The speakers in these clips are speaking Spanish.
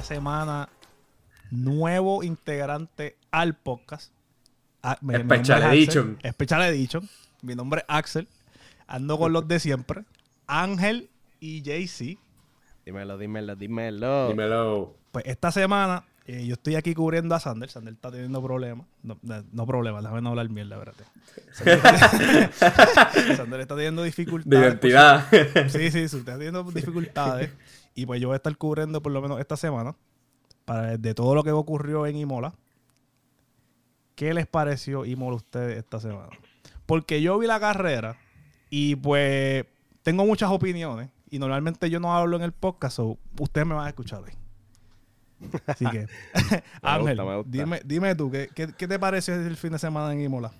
esta semana nuevo integrante al podcast. Ah, mi- mi nombre es Special Axel. Edition. Special Edition. Mi nombre es Axel. Ando con los de siempre. Ángel y JC. Dímelo, dímelo, dímelo. Dímelo. Pues esta semana eh, yo estoy aquí cubriendo a Sander. Sander está teniendo problemas. No, no, no problemas, déjame no hablar mierda, espérate. Sander, Sander está teniendo De dificultades. identidad. Sí, sí, sí, está teniendo dificultades. Y pues yo voy a estar cubriendo por lo menos esta semana para de todo lo que ocurrió en Imola. ¿Qué les pareció Imola a ustedes esta semana? Porque yo vi la carrera y pues tengo muchas opiniones y normalmente yo no hablo en el podcast, so ustedes me van a escuchar hoy. Así que, Ángel. Dime, dime tú, ¿qué, qué, qué te pareció el fin de semana en Imola?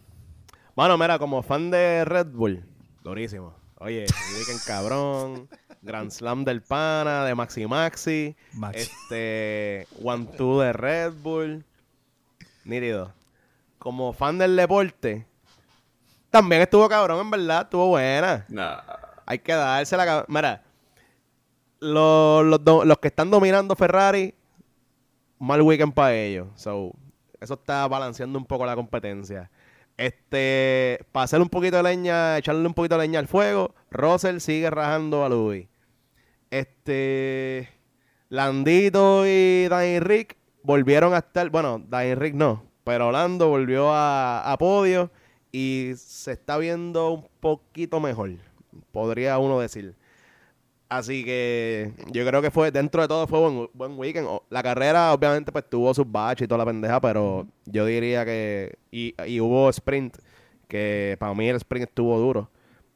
Bueno, mira, como fan de Red Bull, durísimo. Oye, Weekend cabrón, Grand Slam del Pana, de Maxi Maxi, Maxi. este, One Two de Red Bull, nítido. Como fan del deporte, también estuvo cabrón, en verdad, estuvo buena. Nah. Hay que dársela. Mira, los, los, do- los que están dominando Ferrari, mal weekend para ellos. So, eso está balanceando un poco la competencia. Este, para hacer un poquito de leña, echarle un poquito de leña al fuego, Russell sigue rajando a Louis. Este, Landito y Dan Rick volvieron a estar, bueno, Dan Rick no, pero Lando volvió a, a podio y se está viendo un poquito mejor, podría uno decir. Así que yo creo que fue, dentro de todo fue buen, buen weekend. La carrera obviamente pues tuvo sus baches y toda la pendeja, pero yo diría que, y, y hubo sprint, que para mí el sprint estuvo duro.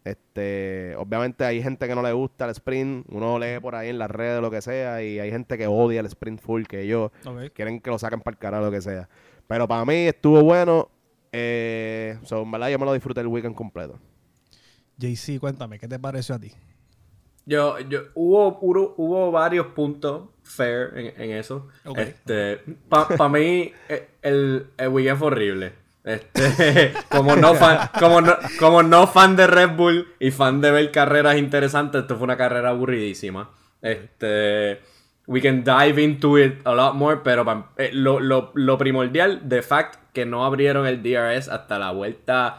Este, obviamente hay gente que no le gusta el sprint, uno lee por ahí en las redes lo que sea, y hay gente que odia el sprint full, que ellos quieren que lo saquen para el carajo, lo que sea. Pero para mí estuvo bueno, eh, so, en verdad yo me lo disfruté el weekend completo. JC, cuéntame, ¿qué te pareció a ti? Yo, yo, hubo, hubo, hubo varios puntos fair en, en eso. Ok. Este, para mí, eh, el, el weekend fue horrible. Este, como no fan, como no, como no fan de Red Bull y fan de ver carreras interesantes, esto fue una carrera aburridísima. Este, we can dive into it a lot more, pero eh, lo, lo, lo primordial, de fact, que no abrieron el DRS hasta la vuelta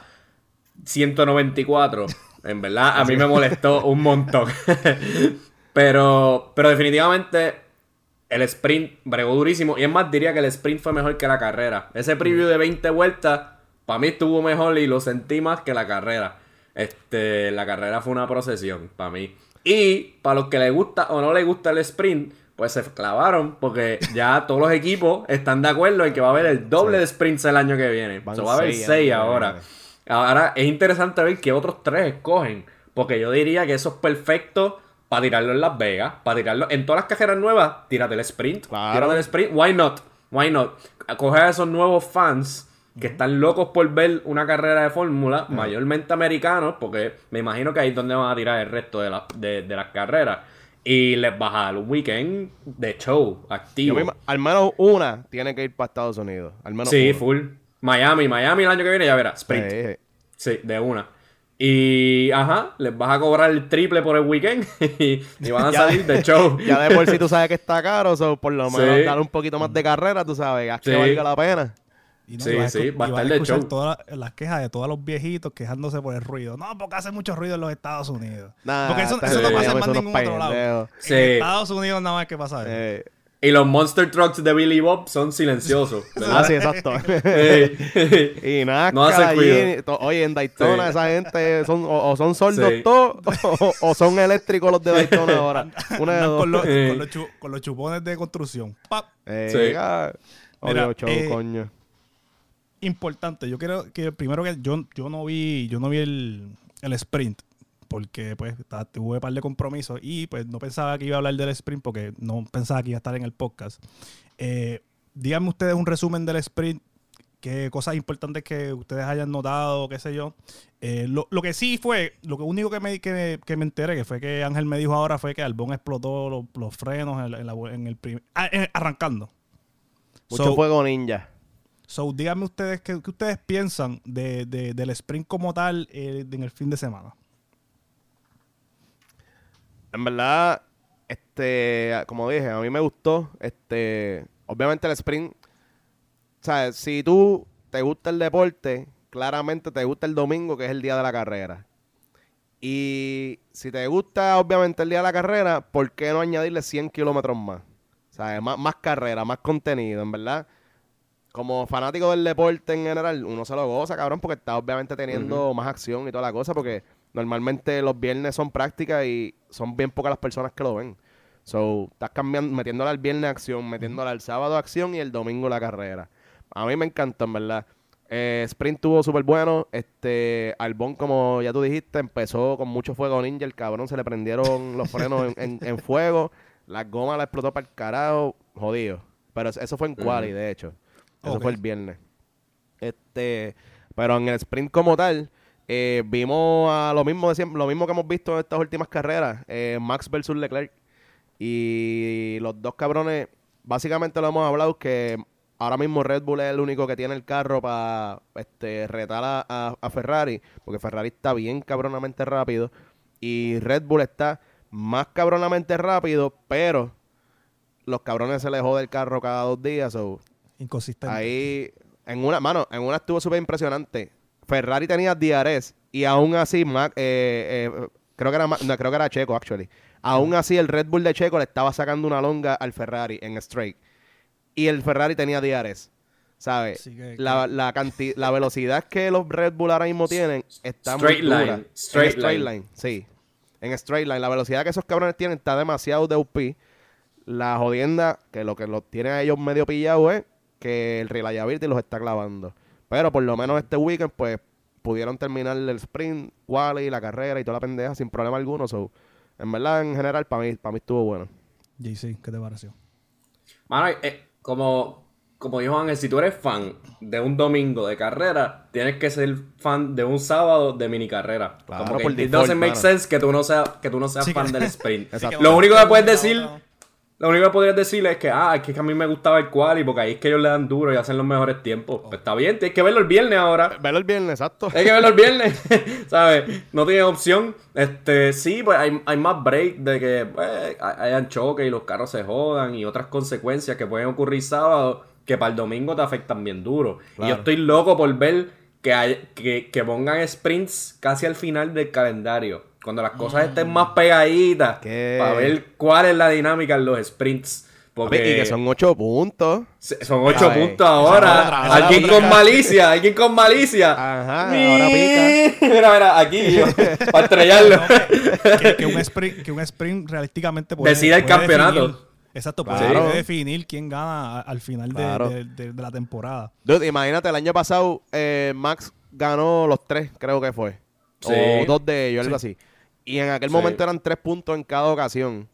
194. En verdad, a mí me molestó un montón. pero, pero definitivamente el sprint bregó durísimo. Y es más, diría que el sprint fue mejor que la carrera. Ese preview de 20 vueltas, para mí estuvo mejor y lo sentí más que la carrera. Este, la carrera fue una procesión para mí. Y para los que les gusta o no les gusta el sprint, pues se clavaron porque ya todos los equipos están de acuerdo en que va a haber el doble de sprints el año que viene. So, va a haber seis ahora. Ahora es interesante ver qué otros tres escogen. Porque yo diría que eso es perfecto para tirarlo en Las Vegas. Para tirarlo en todas las cajeras nuevas. Tírate el sprint. Claro. Tírate el sprint. Why not? Why not? Coger a esos nuevos fans que están locos por ver una carrera de fórmula, mayormente americanos, porque me imagino que ahí es donde van a tirar el resto de, la- de- de las carreras. Y les vas a dar un weekend de show activo. mismo- al menos una tiene que ir para Estados Unidos. Al menos Sí, una. full. Miami, Miami el año que viene ya verás. Sprint. Sí, sí. Sí, de una. Y, ajá, les vas a cobrar el triple por el weekend y, y van a Ya- salir de show. Ya de por sí tú sabes que está caro, so por lo menos Sí. dar un poquito más de carrera, tú sabes, haz que Sí. valga la pena. Y Sí, y vas sí, escu- va a estar de escuchar show. todas las- las quejas de todos los viejitos quejándose por el ruido. No, porque hace mucho ruido en los Estados Unidos. Nah, porque eso, no pasa en más ningún otro lado. Sí. En Estados Unidos nada más que pasa eso. Y los Monster Trucks de Billy Bob son silenciosos. ah, ¿verdad? sí, exacto. Y nada, No hace allí, oye, en Daytona Sí. esa gente son, o, o son sordos Sí. todos o, o son eléctricos los de Daytona ahora. Una de con, los, Eh. con, los chu- con los chupones de construcción. ¡Pap! Eh, Sí. ah, Mira, show, eh, coño. Importante. Yo creo que primero que yo, yo no vi, yo no vi el, el sprint. Porque pues tuve un par de compromisos y pues no pensaba que iba a hablar del sprint porque no pensaba que iba a estar en el podcast. Eh, díganme ustedes un resumen del sprint qué cosas importantes que ustedes hayan notado, qué sé yo. Eh, lo, lo que sí fue, lo que único que me, que, que me enteré, que fue que Ángel me dijo ahora, fue que Albón explotó los, los frenos en, la- en la- en el prim- ah, eh, arrancando. Mucho So- fuego ninja. So, díganme ustedes qué, qué ustedes piensan de, de- del sprint como tal eh, en el fin de semana. En verdad, este, como dije, a mí me gustó. Este, obviamente el sprint. O sea, si tú te gusta el deporte, claramente te gusta el domingo, que es el día de la carrera. Y si te gusta, obviamente, el día de la carrera, ¿por qué no añadirle 100 kilómetros más? O sea, más, más carrera, más contenido, en verdad. Como fanático del deporte en general, uno se lo goza, cabrón, porque está obviamente teniendo más acción y toda la cosa, porque normalmente los viernes son prácticas y son bien pocas las personas que lo ven. So, estás cambiando, metiéndole al viernes acción, metiéndole al sábado acción y el domingo la carrera. A mí me encanta, en verdad. Eh, sprint tuvo súper bueno. Este, Albón, como ya tú dijiste, empezó con mucho fuego ninja. El cabrón se le prendieron los frenos en, en, fuego. La goma la explotó para el carajo. Jodido. Pero eso fue en quali, de hecho. Eso fue el viernes. Este, pero en el sprint como tal, eh, vimos a lo mismo de lo mismo que hemos visto en estas últimas carreras. Eh, Max versus Leclerc. Y los dos cabrones, básicamente lo hemos hablado que ahora mismo Red Bull es el único que tiene el carro para este, retar a, Ferrari, porque Ferrari está bien cabronamente rápido y Red Bull está más cabronamente rápido, pero los cabrones se les jode el carro cada dos días. Inconsistente. Ahí, en una, mano, en una estuvo súper impresionante. Ferrari tenía DRS y aún así, eh, eh, creo, que era, no, creo que era Checo, actually. Aún así, el Red Bull de Checo le estaba sacando una longa al Ferrari en straight. Y el Ferrari tenía DRS. ¿Sabes? la, la, la velocidad que los Red Bull ahora mismo tienen está straight muy line. Straight, line. Sí. En straight line. La velocidad que esos cabrones tienen está demasiado de UP. La jodienda, que lo que los tiene a ellos medio pillados es que el reliability los está clavando. Pero por lo menos este weekend, pues, pudieron terminar el sprint, quali, la carrera y toda la pendeja sin problema alguno. So, en verdad, en general, para mí, para mí estuvo bueno. JC, ¿qué te pareció? Mano, eh, como, como dijo Ángel, si tú eres fan de un domingo de carrera, tienes que ser fan de un sábado de mini carrera. Claro, como por que it default, doesn't make mano. sense que tú no seas, que tú no seas Sí, fan que- del sprint. Lo único que puedes decir. Lo único que podrías decirle es que, ah, es que a mí me gustaba el quali porque ahí es que ellos le dan duro y hacen los mejores tiempos. Pues está bien, tienes que verlo el viernes ahora. Velo el viernes, exacto. Hay que verlo el viernes, ¿sabes? No tienes opción. Este, sí, pues hay, hay más break de que pues, hay- hayan choques y los carros se jodan y otras consecuencias que pueden ocurrir sábado que para el domingo te afectan bien duro. Y yo estoy loco por ver que, hay, que, que pongan sprints casi al final del calendario. Cuando las cosas estén más pegaditas. ¿Qué? Para ver cuál es la dinámica en los sprints. Porque Y que son ocho puntos. Son ocho Ay, puntos ahora. otra, alguien otra. con malicia, alguien con malicia. Ajá, ahora pica. Mira, mira, aquí, para estrellarlo. que, que un sprint, que un sprint realísticamente puede, Decide el puede campeonato. definir- exacto, puede, Claro. definir quién gana al final de- Claro. de, de- de la temporada. Dude, imagínate, el año pasado eh, Max ganó los tres, creo que fue. Sí. O dos de ellos, algo así. Y en aquel Sí. momento eran tres puntos en cada ocasión.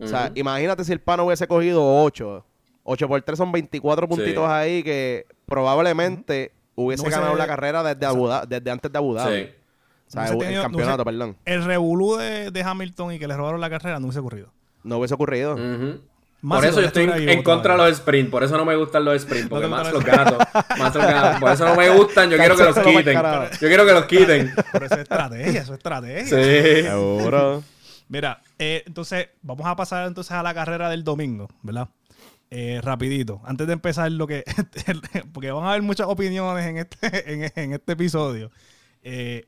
O sea, imagínate si el pano hubiese cogido ocho. Ocho por tres son 24 puntitos ahí que probablemente hubiese No hubiese- ganado la carrera desde, Abu desde antes de Abu Dhabi. Sí. O sea, No el tenido- campeonato, hubiese- perdón. El revolú de, de Hamilton y que le robaron la carrera no hubiese ocurrido. No hubiese ocurrido. Más por eso yo estoy en contra de los sprints. Por eso no me gustan los sprints. Porque No más los los- gato. Más los gato. Por eso no me gustan. Yo quiero que los quiten. Yo quiero que los quiten. Pero eso es estrategia, eso es estrategia. Sí. Seguro. Mira, eh, entonces vamos a pasar entonces a la carrera del domingo, ¿verdad? Eh, rapidito, antes de empezar lo que... porque van a haber muchas opiniones en este, en, en este episodio. Eh,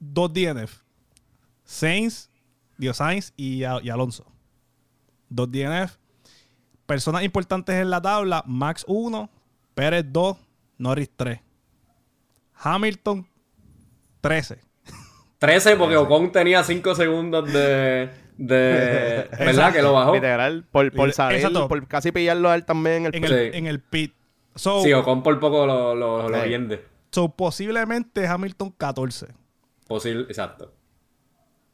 dos DNF. Sainz, Dio Sainz y Alonso. Dos DNF. Personas importantes en la tabla. Max 1, Pérez 2, Norris 3. Hamilton 13. 13 porque Ocon tenía 5 segundos de... de ¿Verdad? Exacto. Que lo bajó. Literal, por, por salir, Exacto. por casi pillarlo a él también en el En pit. el, Sí. en el pit. So, Sí, Ocon por poco lo, lo, lo Sí. hiende. So, posiblemente Hamilton 14. Posible, exacto.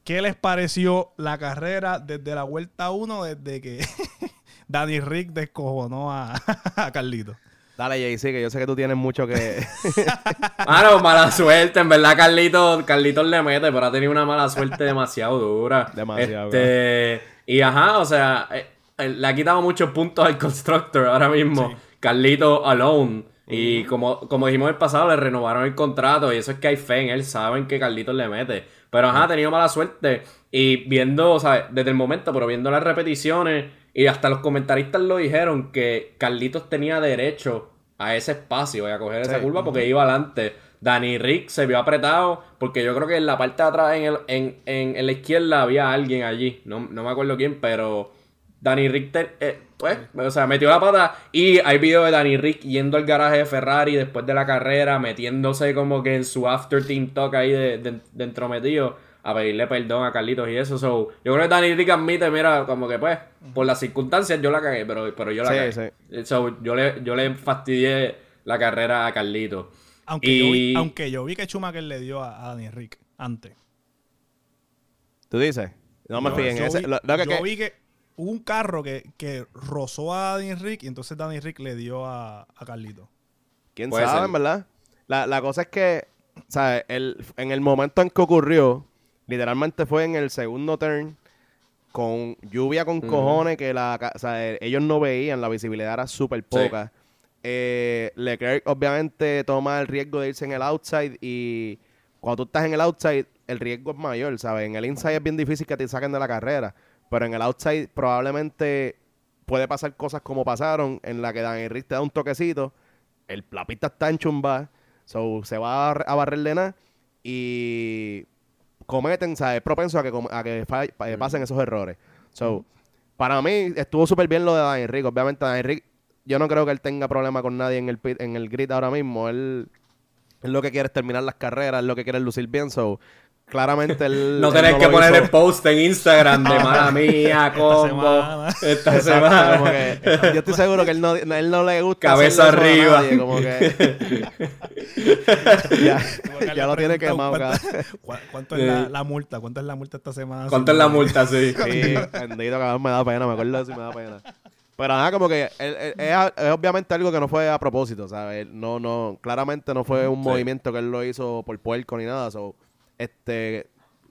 ¿Qué les pareció la carrera desde la vuelta 1, desde que Danny Rick descojonó a, a Carlito? Dale, JC, que yo sé que tú tienes mucho que... Mano, mala suerte. En verdad, Carlito, Carlitos le mete, pero ha tenido una mala suerte demasiado dura. Demasiado, Este, y ajá, o sea, eh, le ha quitado muchos puntos al Constructor ahora mismo. Sí. Carlito alone. Y como, como dijimos el pasado, le renovaron el contrato. Y eso es que hay fe en él. Saben que Carlitos le mete. Pero ajá, ha tenido mala suerte. Y viendo, o sea, desde el momento, pero viendo las repeticiones, y hasta los comentaristas lo dijeron, que Carlitos tenía derecho a ese espacio y a coger esa curva porque iba adelante. Danny Rick se vio apretado porque yo creo que en la parte de atrás, en, el, en, en, la izquierda, había alguien allí. No, no me acuerdo quién, pero Danny Rick, eh, pues, o sea, metió la pata. Y hay video de Danny Rick yendo al garaje de Ferrari después de la carrera, metiéndose como que en su after team talk ahí de, de, de entrometido a pedirle perdón a Carlitos y eso. So, yo creo que Danny Rick admite, mira, como que pues, por las circunstancias yo la cagué, pero, pero yo la cagué. Sí. So, yo, le, yo le fastidié la carrera a Carlitos. Aunque, yo vi, aunque yo vi que Schumacher le dio a, Danny Rick antes. ¿Tú dices? No me fijé en ese. yo vi que hubo un carro que, que rozó a Danny Rick y entonces Danny Rick le dio a, a Carlito. ¿Quién sabe, verdad? La, la, cosa es que, ¿sabes? El, en el momento en que ocurrió, literalmente fue en el segundo turn, con lluvia con cojones, que la, ellos no veían, la visibilidad era súper poca. Eh, Leclerc obviamente toma el riesgo de irse en el outside y cuando tú estás en el outside el riesgo es mayor, ¿sabes? En el inside es bien difícil que te saquen de la carrera, pero en el outside probablemente puede pasar cosas como pasaron en la que Dan Rick te da un toquecito, el, la pista está en chumba, so, se va a, barrer de nada y cometen, ¿sabes? Es propenso a que, a que pasen esos errores. So, para mí estuvo súper bien lo de Dan Rick. Obviamente Dan Rick yo no creo que él tenga problema con nadie en el, en el grid ahora mismo. Él, él lo que quiere es terminar las carreras, él lo que quiere es lucir bien. So, claramente él. no tenés que poner el post en Instagram de mala mía, combo. Esta semana. yo estoy seguro que él no, él no le gusta. Cabeza arriba. como que. ya, lo tiene quemado. ¿Cuánto, ¿Cuánto es la, la, multa? ¿Cuánto es la multa esta semana? ¿Cuánto es la multa, sí? Sí, bendito, cabrón, me da pena. Me acuerdo de y me da pena. Pero nada, como que es, obviamente algo que no fue a propósito, ¿sabes? No, no, claramente no fue un movimiento que él lo hizo por puerco ni nada. So, este,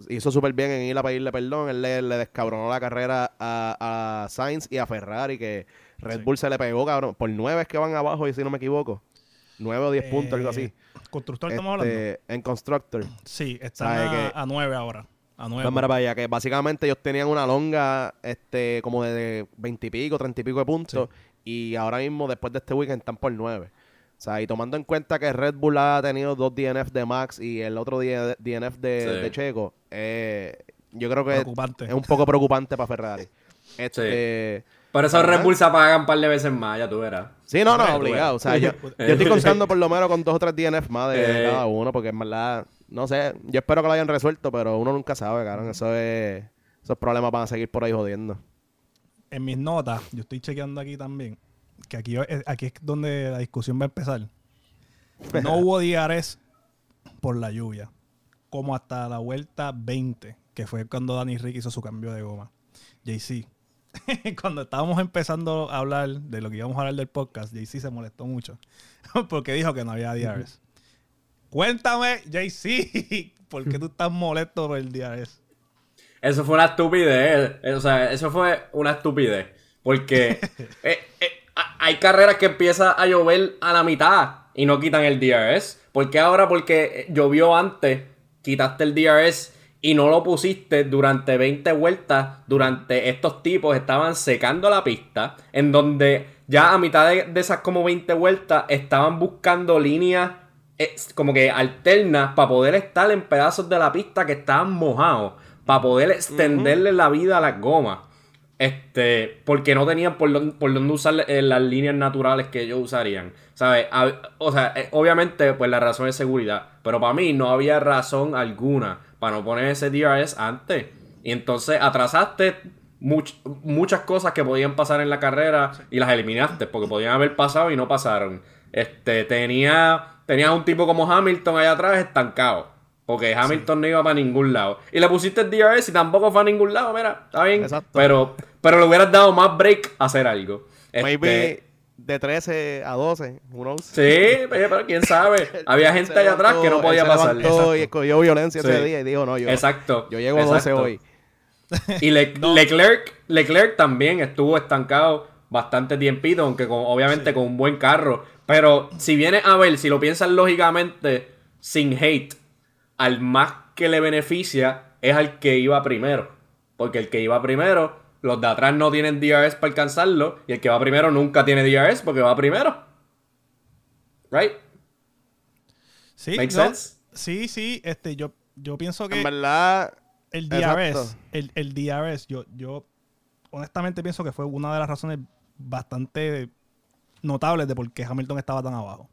hizo súper bien en ir a pedirle perdón. Él le, descabronó la carrera a, a, Sainz y a Ferrari, que Red Bull se le pegó, cabrón. Por nueve es que van abajo, y si no me equivoco. Nueve o diez puntos, algo así. ¿Constructor estamos hablando? Este, en Constructor. Sí, está a nueve ahora. A nueve. vaya, que básicamente ellos tenían una longa este como de veintipico, treinta y pico de puntos. Y ahora mismo, después de este weekend, están por nueve. O sea, y tomando en cuenta que Red Bull ha tenido dos DNF de Max y el otro DNF de, Checo, eh, yo creo que es un poco preocupante para Ferrari. Este, Por eso Red Bull se apagan un par de veces más, ya tú verás. Sí, no, no, obligado. O sea, yo, estoy contando por lo menos con dos o tres DNF más de, eh. cada uno, porque en verdad no sé, yo espero que lo hayan resuelto, pero uno nunca sabe, cabrón. Eso es, esos problemas van a seguir por ahí jodiendo. En mis notas, yo estoy chequeando aquí también, que aquí, aquí es donde la discusión va a empezar. No hubo diares por la lluvia, como hasta la vuelta 20, que fue cuando Danny Rick hizo su cambio de goma. JC, cuando estábamos empezando a hablar de lo que íbamos a hablar del podcast, JC se molestó mucho porque dijo que no había DRS. Cuéntame, JC, ¿por qué tú estás molesto por el ese? Eso fue una estupidez. O sea, eso fue una estupidez. Porque eh, eh, hay carreras que empieza a llover a la mitad y no quitan el DRS. ¿Por qué ahora? Porque llovió antes, quitaste el DRS y no lo pusiste durante 20 vueltas. Durante estos tipos estaban secando la pista. En donde ya a mitad de, de esas como 20 vueltas estaban buscando líneas como que alternas para poder estar en pedazos de la pista que estaban mojados, para poder extenderle la vida a las gomas. Este, porque no tenían por, dónde usar eh, las líneas naturales que ellos usarían. ¿Sabes? o sea, eh, obviamente, pues la razón es seguridad. Pero para mí no había razón alguna para no poner ese DRS antes. Y entonces atrasaste muchas cosas que podían pasar en la carrera y las eliminaste porque podían haber pasado y no pasaron. Este, tenía tenías un tipo como Hamilton allá atrás estancado. Porque Hamilton no iba para ningún lado. Y le pusiste el DRS y tampoco fue a ningún lado, mira, está bien. Pero, pero le hubieras dado más break a hacer algo. Maybe este, de 13 a 12, uno Sí, pero quién sabe. Había gente allá atrás que no podía pasar. Y escogió violencia ese día y dijo, no, yo, Exacto. yo llego a 12 hoy. Y Leclerc, Leclerc también estuvo estancado bastante tiempito, aunque obviamente con un buen carro. Pero si vienes a ver, si lo piensas lógicamente, sin hate, al más que le beneficia es al que iba primero. Porque el que iba primero, los de atrás no tienen DRS para alcanzarlo. Y el que va primero nunca tiene DRS porque va primero. Right? Sí, Make no, sense? sí, sí. Este, yo, yo pienso que En verdad, el. DRS, el, el DRS, yo, yo honestamente pienso que fue una de las razones bastante notables de por qué Hamilton estaba tan abajo.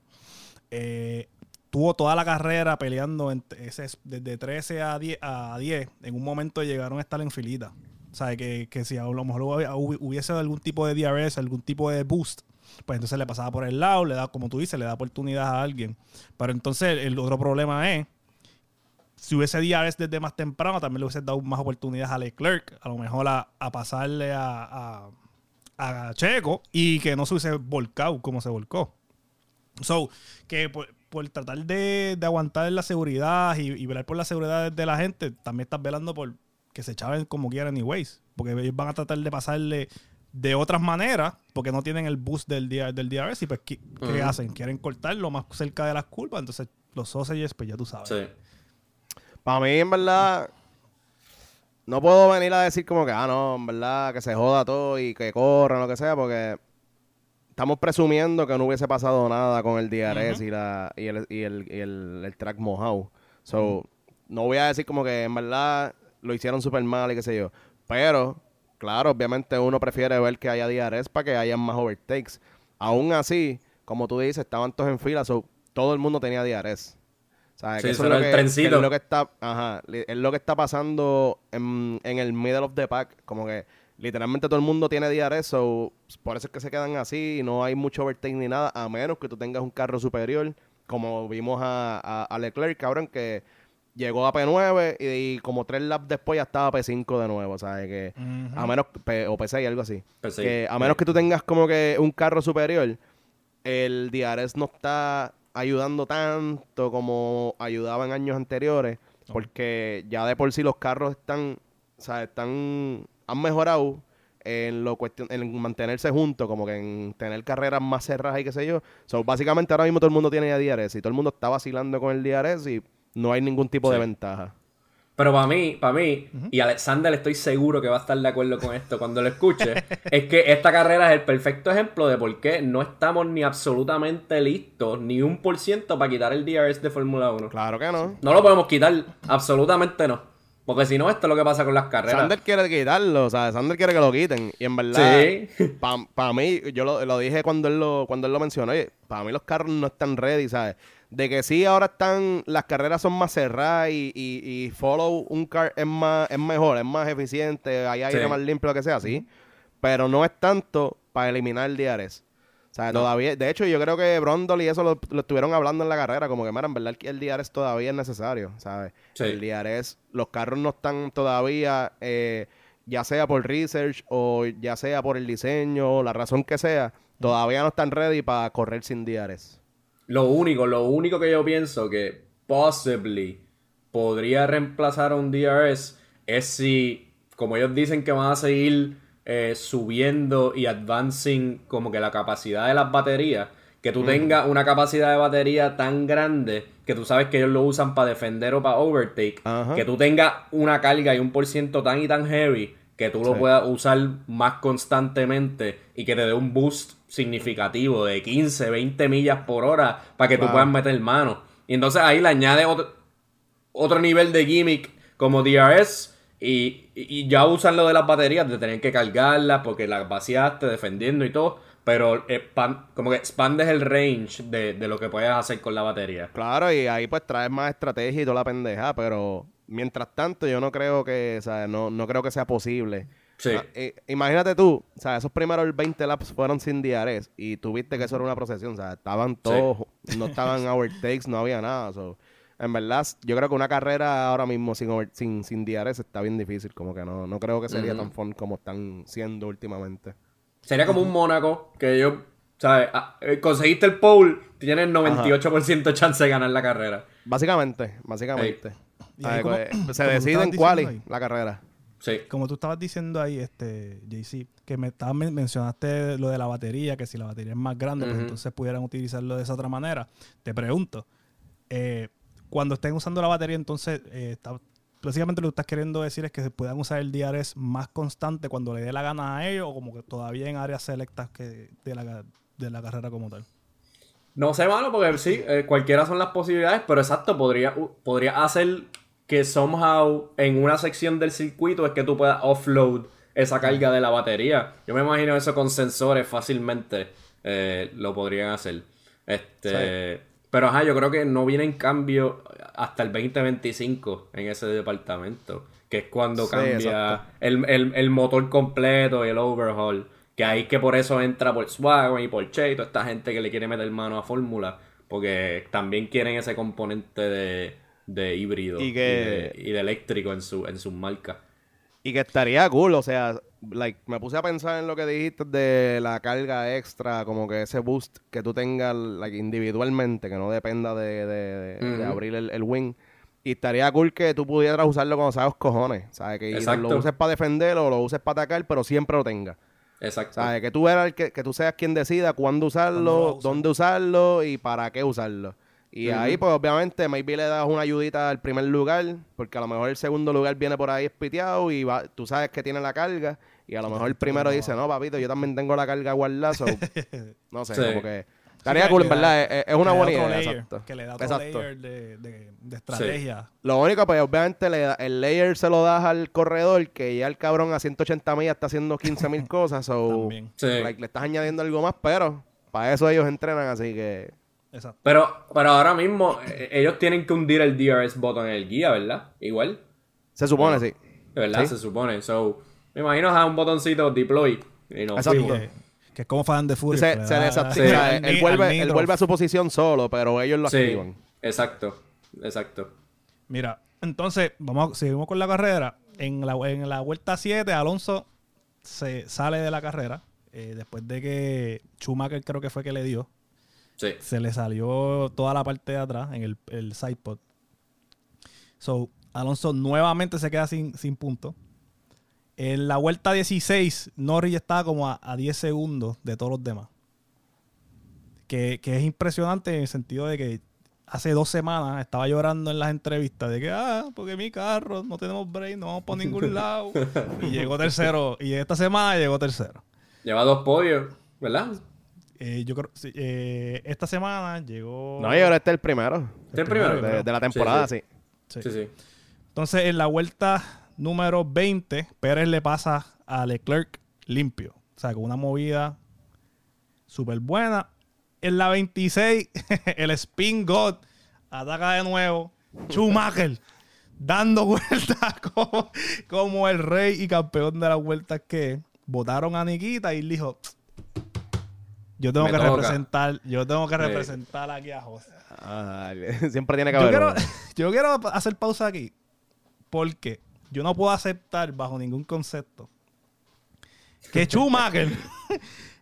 Eh, tuvo toda la carrera peleando entre ese, desde 13 a 10, a 10. En un momento llegaron a estar en filita. O sea, que, que si a lo mejor hubi- hubi- hubiese algún tipo de DRS, algún tipo de boost, pues entonces le pasaba por el lado, le da, como tú dices, le da oportunidad a alguien. Pero entonces el otro problema es si hubiese DRS desde más temprano, también le hubiese dado más oportunidades a Leclerc, a lo mejor a, pasarle a, a, Checo y que no se hubiese volcado como se volcó. So, que por, por tratar de, de aguantar la seguridad y velar por la seguridad de la gente, también estás velando por que se echaben como quieran anyways. Porque ellos van a tratar de pasarle de otras maneras, porque no tienen el boost del, DR del DRS y pues ¿qué, hacen? Quieren cortarlo más cerca de las curvas, entonces los sausages, pues ya tú sabes. Sí. Para mí, en verdad, no puedo venir a decir como que, ah, no, en verdad, que se joda todo y que corran, lo que sea, porque estamos presumiendo que no hubiese pasado nada con el DRS y, la, y, el, y, el, y el- el track mojado. So, no voy a decir como que en verdad lo hicieron súper mal y qué sé yo. Pero, claro, obviamente uno prefiere ver que haya DRS para que haya más overtakes. Aún así, como tú dices, estaban todos en fila, so, todo el mundo tenía DRS. ¿Sabes? Sí, que eso es lo que, trencito. es lo que está, ajá, es lo que está pasando en, en el middle of the pack, como que literalmente todo el mundo tiene DRS, so, por eso es que se quedan así y no hay mucho overtake ni nada, a menos que tú tengas un carro superior, como vimos a, a, a Leclerc, cabrón, que llegó a P9 y, y como tres laps después ya estaba P5 de nuevo, ¿sabes? Que Ujú. a menos, P- o P6, algo así. P6, que a menos que tú tengas como que un carro superior, el DRS no está ayudando tanto como ayudaba en años anteriores, porque ya de por sí los carros están, o sea, están, han mejorado en lo cuestión, en mantenerse juntos, como que en tener carreras más cerradas y qué sé yo. So, básicamente ahora mismo todo el mundo tiene ya DRS y todo el mundo está vacilando con el DRS y no hay ningún tipo de ventaja. Pero para mí, para mí, y Alexander estoy seguro que va a estar de acuerdo con esto cuando lo escuche, es que esta carrera es el perfecto ejemplo de por qué no estamos ni absolutamente listos, ni un por ciento para quitar el DRS de Fórmula 1. Claro que no. No lo podemos quitar, absolutamente no. Porque si no, esto es lo que pasa con las carreras. Sander quiere quitarlo, o sea, Sander quiere que lo quiten. Y en verdad, Sí. para mí, yo lo, lo dije cuando él lo, cuando él lo mencionó, oye, para mí los carros no están ready, ¿sabes? De que sí, ahora están, las carreras son más cerradas y, y, y follow un car es más, es mejor, es más eficiente, hay aire Sí. más limpio, lo que sea, sí. Pero no es tanto para eliminar el DRS. O sea, No. todavía, de hecho, yo creo que Brondol y eso lo, lo estuvieron hablando en la carrera, como que, mira, en verdad el, el DRS todavía es necesario, ¿sabes? Sí. El DRS, los carros no están todavía, eh, ya sea por research o ya sea por el diseño, la razón que sea, todavía no están ready para correr sin DRS. Lo único, lo único que yo pienso que possibly podría reemplazar a un DRS es si, como ellos dicen que van a seguir eh, subiendo y advancing como que la capacidad de las baterías, que tú tengas una capacidad de batería tan grande que tú sabes que ellos lo usan para defender o para overtake, Ajá. que tú tengas una carga y un por ciento tan y tan heavy que tú lo Sí. puedas usar más constantemente y que te dé un boost significativo de 15, 20 millas por hora para que tú puedas meter mano. Y entonces ahí le añade otro, otro nivel de gimmick como DRS y, y- ya usan lo de las baterías, de tener que cargarlas porque las vaciaste defendiendo y todo, pero expan- como que expandes el range de, de lo que puedes hacer con la batería. Claro, y ahí pues traes más estrategia y toda la pendeja, pero mientras tanto yo no creo que, o sea, no, no creo que sea posible. Sí. Ah, eh, imagínate tú, o sea, esos primeros 20 laps fueron sin DRS y tú viste que eso era una procesión, o sea, estaban todos, no estaban overtakes, no había nada. so, en verdad, yo creo que una carrera ahora mismo sin, over- sin, sin DRS está bien difícil, como que no, no creo que sería tan fun como están siendo últimamente. Sería como un Mónaco que yo, ¿sabes? Ah, eh, conseguiste el pole, tienes 98% de chance de ganar la carrera. Básicamente, básicamente. Como- pues, se decide en quali la carrera. Sí. Como tú estabas diciendo ahí, este, JC, que me estabas men- mencionaste lo de la batería, que si la batería es más grande, pues entonces pudieran utilizarlo de esa otra manera. Te pregunto, eh, cuando estén usando la batería, entonces, eh, está, básicamente lo que estás queriendo decir es que se puedan usar el DRS más constante cuando le dé la gana a ellos o como que todavía en áreas selectas que de la, de la carrera como tal. No sé, mano, porque sí, eh, cualquiera son las posibilidades, pero exacto, podría, podría hacer que somehow en una sección del circuito es que tú puedas offload esa carga de la batería. Yo me imagino eso con sensores fácilmente eh, lo podrían hacer. Este, Pero ajá, yo creo que no viene en cambio hasta el 2025 en ese departamento, que es cuando Sí, cambia el, el- el motor completo y el overhaul. Que ahí que por eso entra Volkswagen y Porsche y toda esta gente que le quiere meter mano a Fórmula. Porque también quieren ese componente de, de híbrido Y de, y de eléctrico en, su, en sus marcas. Y que estaría cool, o sea, like, me puse a pensar en lo que dijiste de la carga extra, como que ese boost que tú tengas like, individualmente, que no dependa de, de- de- abrir el, el wing. Y estaría cool que tú pudieras usarlo cuando sabes cojones, ¿sabes? Que Exacto. lo uses para defender o lo uses para atacar, pero siempre lo tengas. Exacto. ¿Sabes? Que tú, eras el que, que tú seas quien decida cuándo usarlo, dónde usarlo y para qué usarlo. Y ahí, pues obviamente, maybe le das una ayudita al primer lugar, porque a lo mejor el segundo lugar viene por ahí espiteado y va, tú sabes que tiene la carga. Y a lo mejor el primero dice, no, papito, yo también tengo la carga guardada. so", no sé, Sí. como que... Estaría cool, en da- verdad. Es, es una buena idea, layer, exacto. Que le da otro Exacto. layer de, de- de estrategia. Lo único, pues obviamente le da- el layer se lo das al corredor, que ya el cabrón a 180 millas está haciendo 15 mil cosas. So, También. Sí. like, le estás añadiendo algo más, pero para eso ellos entrenan, así que... Exacto. Pero, pero ahora mismo eh, ellos tienen que hundir el DRS button en el guía, ¿verdad? Igual. Se supone, sí. De verdad, Sí. se supone. So, me imagino a un botoncito deploy. Y no Exacto. Que, que es como fan de Fury. Se, se. Sí. o sea, al él, vuelve, él a su posición solo, pero ellos lo Sí, activan. exacto. Exacto. Mira, entonces, vamos, seguimos con la carrera. En la, en la vuelta 7, Alonso se sale de la carrera. eh, después de que Schumacher creo que fue que le dio. Sí. Se le salió toda la parte de atrás en el, el sidepod. So, Alonso nuevamente se queda sin, sin puntos. En la vuelta 16, Norris estaba como a, a 10 segundos de todos los demás. Que, que es impresionante en el sentido de que hace dos semanas estaba llorando en las entrevistas de que, ah, porque mi carro, no tenemos break, no vamos por ningún lado. y llegó tercero. Y esta semana llegó tercero. Lleva dos podios, ¿verdad? Eh, yo creo, sí, eh, esta semana llegó... No, y ahora este es el primero. Este es el primero. De, de la temporada, sí. Sí. Sí, sí. Entonces, en la vuelta número 20, Pérez le pasa a Leclerc limpio. O sea, con una movida súper buena. En la 26, el Spin God ataca de nuevo. Schumacher dando vueltas como, como el rey y campeón de las vueltas que votaron a Nikita y él dijo: Yo tengo Me que toca". representar, yo tengo que representar aquí a José. Ah, siempre tiene que Yo haber quiero, uno. yo quiero hacer pausa aquí. Porque yo no puedo aceptar bajo ningún concepto que Schumacher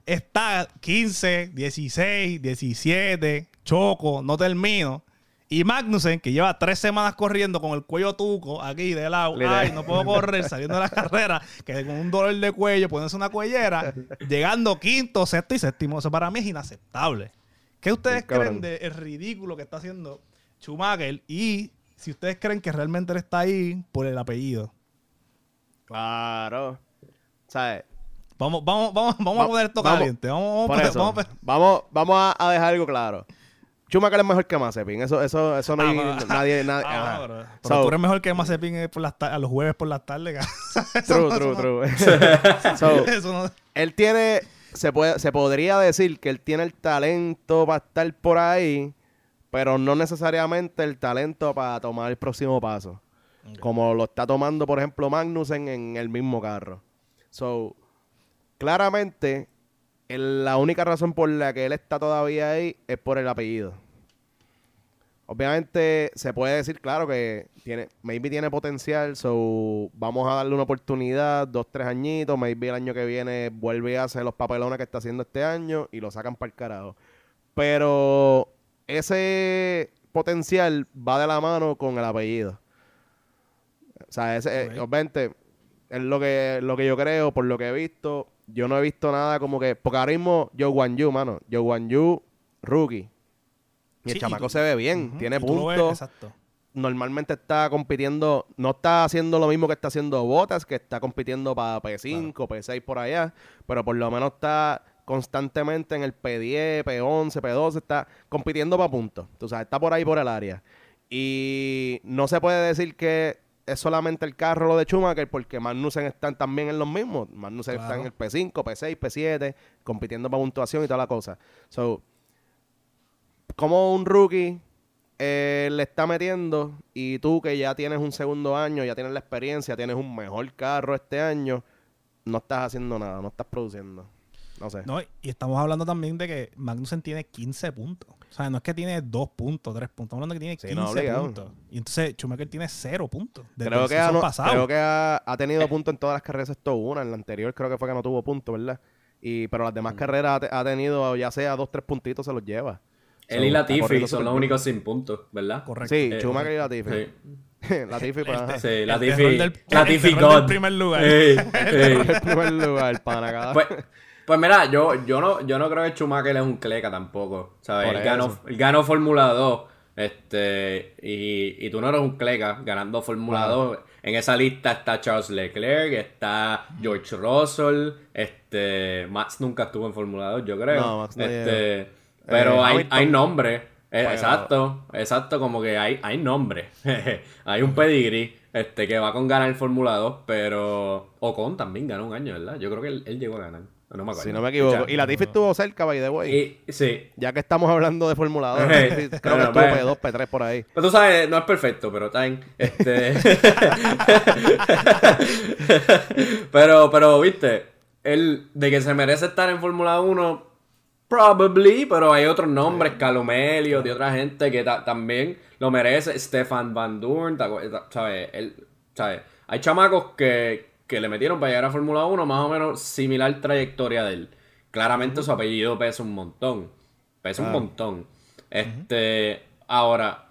está 15, 16, 17, choco, no termino. Y Magnussen, que lleva tres semanas corriendo con el cuello tuco aquí de lado, ay, no puedo correr saliendo de la carrera, que con un dolor de cuello, poniéndose una cuellera, llegando quinto, sexto y séptimo. Eso para mí es inaceptable. ¿Qué ustedes creen del ridículo que está haciendo Schumacher? Y si ustedes creen que realmente él está ahí por el apellido. Claro. ¿Sabes? Vamos, vamos, vamos, vamos a poner esto vamos- caliente. Vamos, vamos, Por a- eso, vamos vamos, a dejar algo claro. Schumacher es mejor que Mazepin. Eso, eso, eso no hay Ah, nadie... nadie Ah, ajá. bueno, pero, pero So- tú eres mejor que Mazepin por las ta- a los jueves por las tardes. True, true, no- true. So, eso no- él tiene, se puede, se podría decir que él tiene el talento para estar por ahí, pero no necesariamente el talento para tomar el próximo paso. Como lo está tomando, por ejemplo, Magnussen en el mismo carro. So, claramente, el- la única razón por la que él está todavía ahí es por el apellido. Obviamente se puede decir, claro, que tiene, maybe tiene potencial, so vamos a darle una oportunidad, dos, tres añitos, maybe el año que viene vuelve a hacer los papelones que está haciendo este año y lo sacan para el carajo. Pero ese potencial va de la mano con el apellido. O sea, ese, eh, obviamente, es lo que, lo que yo creo, por lo que he visto. Yo no he visto nada como que. Porque ahora mismo, Joe Wan Yu, mano. Joe Wan Yu, rookie. Y el y chamaco tú- se ve bien, tiene puntos. exacto. Normalmente está compitiendo, no está haciendo lo mismo que está haciendo Botas, que está compitiendo para P5, P6 por allá, pero por lo menos está constantemente en el P10, P11, P12, está compitiendo para puntos. Tú sabes, está por ahí por el área. Y no se puede decir que es solamente el carro lo de Schumacher, porque Magnussen están también en los mismos. Magnussen está en el P5, P6, P7, compitiendo para puntuación y toda la cosa. So, como un rookie eh, le está metiendo y tú que ya tienes un segundo año, ya tienes la experiencia, tienes un mejor carro este año, no estás haciendo nada, no estás produciendo. No sé. No, y estamos hablando también de que Magnussen tiene 15 puntos. O sea, no es que tiene 2 puntos, 3 puntos. Estamos hablando de que tiene Sí, 15 no, obligado. puntos. Y entonces Schumacher tiene 0 puntos. Desde creo, el que ha, pasado. creo que ha, ha tenido puntos en todas las carreras esto una. En la anterior creo que fue que no tuvo puntos, ¿verdad? Y, pero las demás carreras ha, te- ha tenido ya sea dos, tres puntitos se los lleva. Él y Latifi son los únicos sin puntos, ¿verdad? Correcto. Sí, Eh, Schumacher y Latifi. Sí, Latifi, pues, ajá. sí, El Latifi. Latifi el God. primer lugar. Ey, ey. el primer lugar, pana, cada- Pues, pues mira, yo, yo, no, yo no creo que Schumacher es un cleca tampoco. ¿sabes? Él ganó, él ganó Fórmula 2. Este, y, y tú no eres un cleca ganando Fórmula 2. En esa lista está Charles Leclerc, está George Russell, este, Max nunca estuvo en Fórmula 2, yo creo. No, Max no este, pero Eh, hay, Hamilton. hay nombres. Eh, Bueno. exacto, exacto, como que hay, hay nombres. hay un pedigree este, que va con ganar Fórmula 2, pero Ocon también ganó un año, ¿verdad? Yo creo que él, él llegó a ganar. No me acuerdo. si no me equivoco. Ya. Y Latifi estuvo cerca, by the way. Y- sí. Ya que estamos hablando de Fórmula 2, Hey, creo que bueno, estuvo pues. P2, P3 por ahí. Pero tú sabes, no es perfecto, pero está bien. Este... pero, pero, viste, él, de que se merece estar en Fórmula 1, probably, pero hay otros nombres, Calomelio, de otra gente que ta- también lo merece. Stefan Van ta- ¿sabes? Él, ¿sabes? Hay chamacos que, que le metieron para llegar a Fórmula 1 más o menos similar trayectoria de él. Claramente su apellido pesa un montón. Pesa un montón. Este, ahora,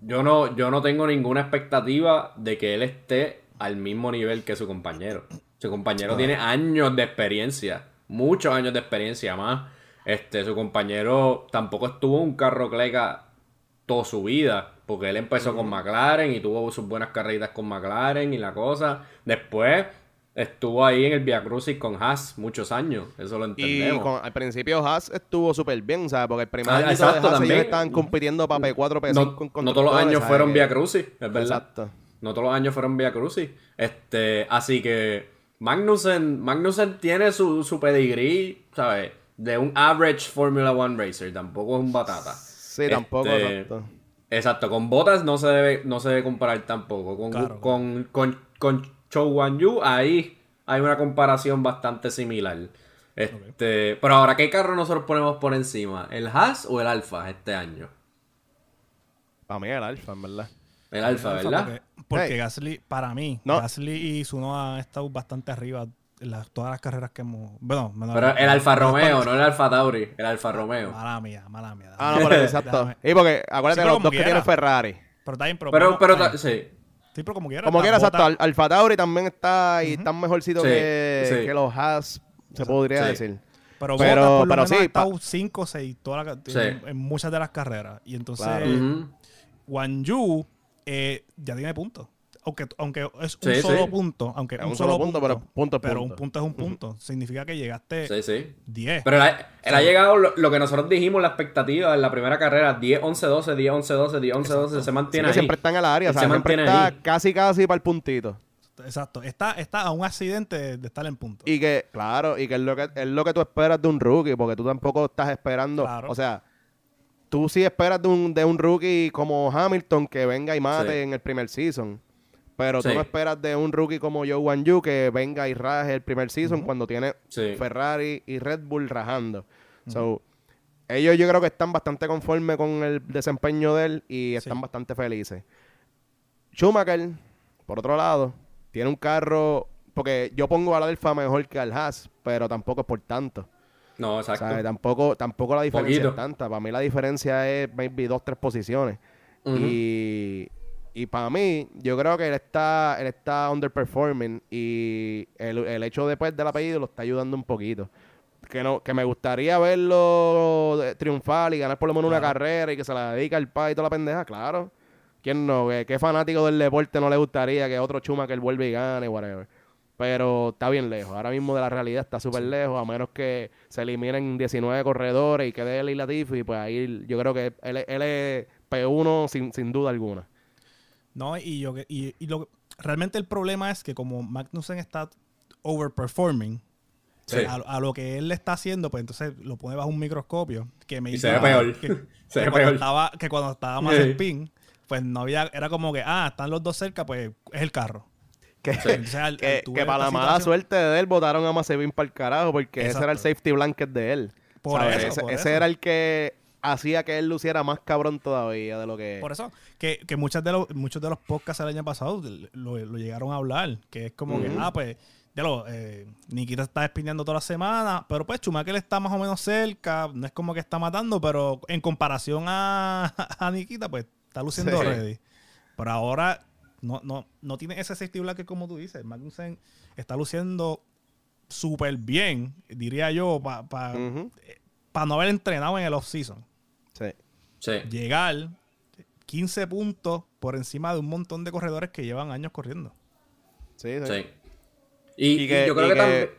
yo no, yo no tengo ninguna expectativa de que él esté al mismo nivel que su compañero. Su compañero tiene años de experiencia, muchos años de experiencia más. Este, su compañero tampoco estuvo en un carro cleca toda su vida, porque él empezó con McLaren y tuvo sus buenas carreritas con McLaren y la cosa. Después estuvo ahí en el Via Crucis con Haas muchos años, eso lo Y entendemos. con- al principio Haas estuvo súper bien, ¿sabes? Porque el primer Ah, año de exacto, Haas ellos también. estaban compitiendo para P4, P5 no, con no todos los años fueron Via Crucis, es verdad. Exacto. No todos los años fueron Via Crucis. Este, así que Magnussen, Magnussen tiene su, su pedigrí, ¿sabes? De un average Formula One racer. Tampoco es un batata. Sí, tampoco, Este, exacto. Exacto, con botas no se debe, no se debe comparar tampoco. Con, Claro. con, con, con Chou Wan Yu, ahí hay una comparación bastante similar. Este, Pero ahora, ¿qué carro nosotros ponemos por encima? ¿El Haas o el Alfa este año? Para mí el Alfa, en verdad. El Alfa, ¿verdad? Porque, porque Hey. Gasly, para mí, No. Gasly y Zunoda han estado bastante arriba las- todas las carreras que hemos. Bueno, menos- Pero el Alfa Romeo, no el Alfa Tauri, el Alfa Romeo. Mala mía, mala mía. Ah, no, por eso, exacto. Y porque, acuérdate, Sí, pero los dos que tiene Ferrari. Pero está bien, pero. Pero, pero, ta- sí. Sí, pero como quiera. Como quiera, exacto. bota- Al- Alfa Tauri también está y está mejorcito Sí, que, sí. que los Haas, se podría Sí. decir. Pero, Pero- Bottas por lo pero menos sí, ha estado 5 o 6 toda la- Sí. en, muchas de las carreras. Y entonces, Claro. Yu eh, ya tiene puntos. Aunque, aunque es un Sí, solo sí. punto, aunque Es un, un solo solo punto, pero punto es pero punto. un punto es un punto. Significa que llegaste Sí, sí. 10. Pero él ha, él ha llegado lo, lo que nosotros dijimos, la expectativa en la primera carrera, 10, 11, 12, 10, 11, 12, 10, 11, 12, se mantiene ahí. siempre está en el área, o sea, se siempre mantiene está ahí. casi casi para el puntito. Exacto. Está, está a un accidente de, de estar en punto. Y que, claro, y que es lo que es lo que tú esperas de un rookie, porque tú tampoco estás esperando, Claro. o sea, tú sí esperas de un, de un rookie como Hamilton que venga y mate Sí. en el primer season. Pero tú no esperas de un rookie como Joe Wan Yu que venga y raje el primer season cuando tiene Sí. Ferrari y Red Bull rajando. So, ellos yo creo que están bastante conformes con el desempeño de él y están Sí. bastante felices. Schumacher, por otro lado, tiene un carro, porque yo pongo al Alfa mejor que al Haas, pero tampoco es por tanto. No, O exacto. sea, tampoco, tampoco la diferencia Poquito. es tanta. Para mí la diferencia es maybe dos, tres posiciones. Ujú. Y, y para mí, yo creo que él está, él está underperforming y el, el hecho después del apellido lo está ayudando un poquito. que no que me gustaría verlo eh, triunfar y ganar por lo menos una carrera y que se la dedica al país y toda la pendeja, claro. ¿Quién no? ¿Qué, qué fanático del deporte no le gustaría que otro chuma que él vuelva y gane, whatever? Pero está bien lejos. Ahora mismo de la realidad está súper lejos, a menos que se eliminen 19 corredores y quede él y Latifi, pues ahí yo creo que él, él es P1 sin, sin duda alguna. No, y yo y, y lo realmente el problema es que como Magnussen está overperforming Sí. a, a lo que él le está haciendo, pues entonces lo pone bajo un microscopio que me Y se ve hizo- peor. que, Se que ve cuando peor. estaba que cuando estaba más Sí. spin, pues no había era como que ah, están los dos cerca, pues es el carro. Que, que, para la mala situación- suerte de él votaron a Macevin para el carajo porque ese era el safety blanket de él. Por ese por ese eso. era el que hacía que él luciera más cabrón todavía de lo que... Por eso, que, que muchas de los, muchos de los podcasts el año pasado lo, lo llegaron a hablar, que es como que, ah, pues, ya lo, eh, Nikita está despidiendo toda la semana, pero pues Schumacher está más o menos cerca, no es como que está matando, pero en comparación a, a Nikita, pues está luciendo Sí. ready. Pero ahora no, no, no tiene ese safety blanket como tú dices. Magnussen está luciendo súper bien, diría yo, para Ujú. no haber entrenado en el off-season Sí. Sí. llegar 15 puntos por encima de un montón de corredores que llevan años corriendo. Sí, sí. Sí. Y, Y que- y yo creo y que, que- también.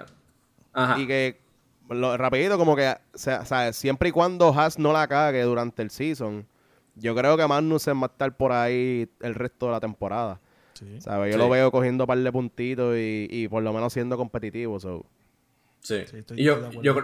Ajá. Y que, lo, rapidito, como que, o sea, siempre y cuando Haas no la cague durante el season, yo creo que Magnussen va a estar por ahí el resto de la temporada. Sí. ¿sabes? Yo Sí. lo veo cogiendo un par de puntitos y, y por lo menos siendo competitivo. so. Sí. Sí, estoy- Y yo, yo,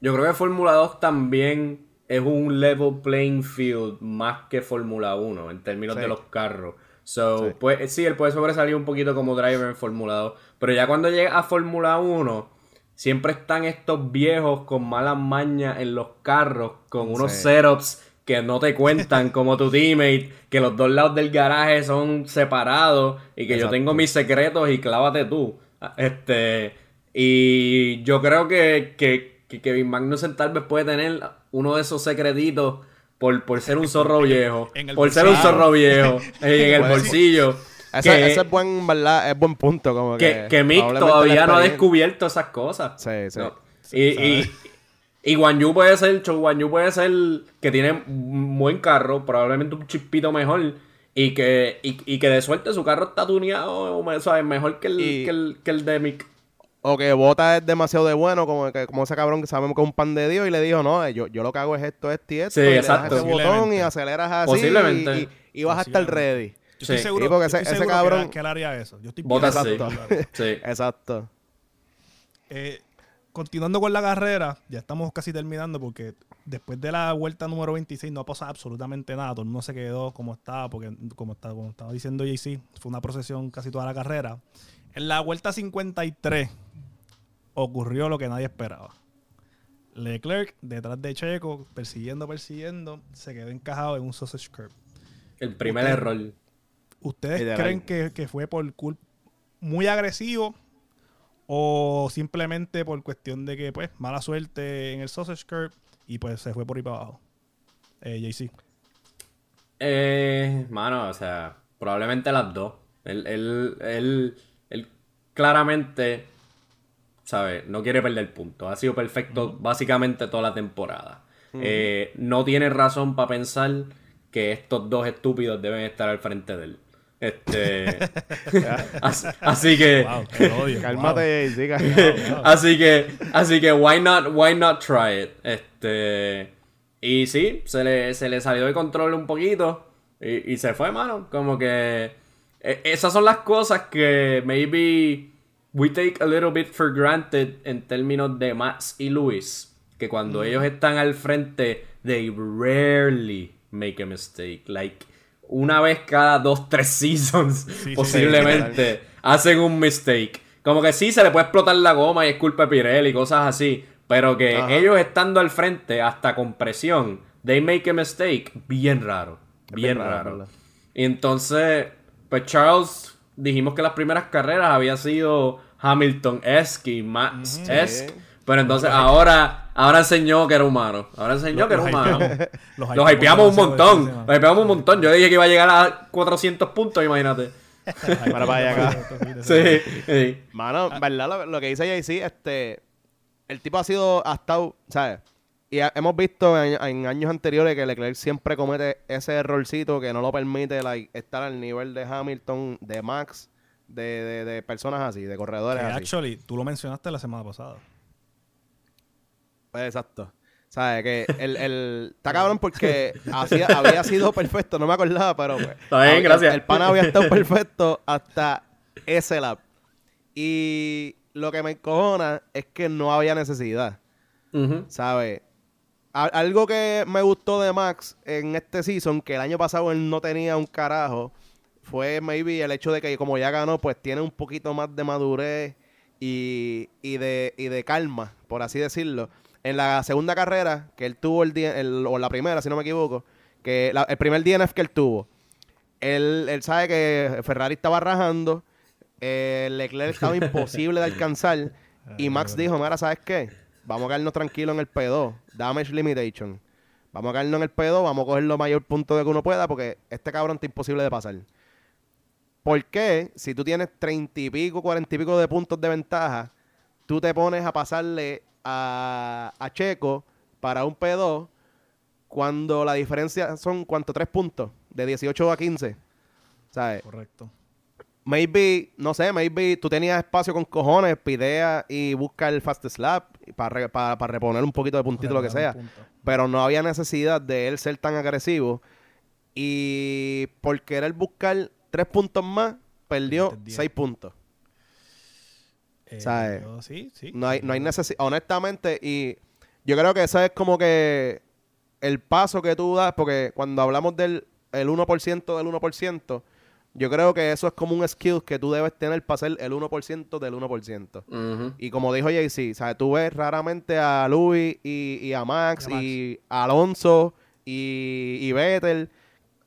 yo creo que Fórmula 2 también es un level playing field más que Fórmula 1 en términos Sí. de los carros. So, Sí. pues, sí, él puede sobresalir un poquito como driver en Fórmula 2. Pero ya cuando llega a Fórmula 1, siempre están estos viejos con malas mañas en los carros, con unos Sí. setups que no te cuentan como tu teammate, que los dos lados del garaje son separados y que yo tengo mis secretos y clávate tú. Este, y yo creo que, que, que Kevin Magnussen tal vez puede tener uno de esos secretitos por, por ser un zorro viejo. Por ser un zorro viejo. en el bolsillo. Ese, que, ese es buen, ¿verdad? Es buen punto. Como que, que, que Mick todavía no ha descubierto esas cosas. Sí, sí. No. Y, y, y Guan Yu puede ser, Chou Guan Yu puede ser que tiene un buen carro, probablemente un chispito mejor. Y que, y, y que de suerte su carro está tuneado, o. Mejor que el, Y- que el, que el de Mick. O que Bota es demasiado de bueno, como, que, como ese cabrón que sabemos que es un pan de Dios y le dijo, no, yo, yo lo que hago es esto, esto y esto. Sí, y le exacto. das ese botón y aceleras así Posiblemente. y, y- y vas a estar ready. Yo estoy Sí. seguro, porque yo ese- estoy ese seguro cabrón- que, él haría eso. Yo estoy lo haría. Sí. Exacto. Eh, continuando con la carrera, ya estamos casi terminando porque después de la vuelta número 26 no ha pasado absolutamente nada. Todo el mundo se quedó como estaba, porque como estaba, como estaba diciendo JC, fue una procesión casi toda la carrera. En la vuelta 53 ocurrió lo que nadie esperaba. Leclerc, detrás de Checo, persiguiendo, persiguiendo, se quedó encajado en un sausage curb. El primer Usted- error. ¿Ustedes creen que, que fue por culpa muy agresivo o simplemente por cuestión de que, pues, mala suerte en el sausage curb y pues se fue por ahí para abajo? Eh, JC. Eh, mano, o sea, probablemente las dos. Él, él, él, él claramente, ¿sabes? No quiere perder puntos. Ha sido perfecto básicamente toda la temporada. Eh, no tiene razón para pensar que estos dos estúpidos deben estar al frente de él. Este, así, así que, Wow, qué odio. Cálmate, sí, cálmate. así que, así que why not, why not try it? Este, y sí, se le, se le salió de control un poquito y, y se fue, mano. Como que esas son las cosas que maybe we take a little bit for granted en términos de Max y Luis. Que cuando ellos están al frente, they rarely make a mistake. Like, una vez cada dos, tres seasons, sí, posiblemente, hacen un mistake. Como que sí se le puede explotar la goma y es culpa de Pirelli y cosas así. Pero que Ajá. ellos estando al frente, hasta con presión, they make a mistake, bien raro. Bien, bien raro, raro. Y entonces, pues Charles, dijimos que las primeras carreras había sido Hamilton-esque y Max-esque. Pero entonces ahora, ahora enseñó que era humano. Ahora enseñó que era humano. Los Los hypeamos un montón. Los hypeamos un montón. Yo dije que iba a llegar a 400 puntos, imagínate. Para para allá acá. Sí, sí. Mano, ¿verdad? Lo, lo que dice JC, este. el tipo ha sido, ha estado, ¿sabes? Y ha- hemos visto en, en años anteriores que Leclerc siempre comete ese errorcito que no lo permite like, estar al nivel de Hamilton, de Max, de, de- de personas así, de Que corredores así. actually, tú lo mencionaste la semana pasada. Pues, exacto. ¿Sabes? Que el, el... Está cabrón porque hacía- había sido perfecto, no me acordaba, pero... pues, Está bien, gracias. El, pana había estado perfecto hasta ese lap. Y lo que me encojona es que no había necesidad. ¿Sabes? Algo que me gustó de Max en este season, que el año pasado él no tenía un carajo, fue maybe el hecho de que como ya ganó, pues tiene un poquito más de madurez y, y de, y de calma, por así decirlo. En la segunda carrera, que él tuvo el, el- o la primera, si no me equivoco, que la- el primer DNF que él tuvo, él, él sabe que Ferrari estaba rajando, eh, Leclerc estaba imposible de alcanzar, y Max dijo, mira, ¿sabes qué? Vamos a quedarnos tranquilos en el P2, damage limitation. Vamos a quedarnos en el P2, vamos a coger lo mayor punto de que uno pueda, porque este cabrón está imposible de pasar. ¿Por qué? Si tú tienes treinta y pico, cuarenta y pico de puntos de ventaja, tú te pones a pasarle a, a Checo para un P2 cuando la diferencia son, ¿cuánto? Tres puntos, de 18 a 15. ¿Sabes? Correcto. Maybe, no sé, maybe tú tenías espacio con cojones, pidea y busca el fast slap para, para, para reponer un poquito de puntito, lo que sea. Pero no había necesidad de él ser tan agresivo. Y por querer buscar tres puntos más, perdió seis puntos. Eh, ¿Sabes? yo- sí, sí. No hay, no hay necesidad, honestamente, y yo creo que eso es como que el paso que tú das, porque cuando hablamos del el 1% del 1%, yo creo que eso es como un skill que tú debes tener para ser el 1% del 1%. Ujú. Y como dijo JC, ¿sabes? tú ves raramente a Louis y, y a Max Y a Max. y a Alonso y, y Vettel.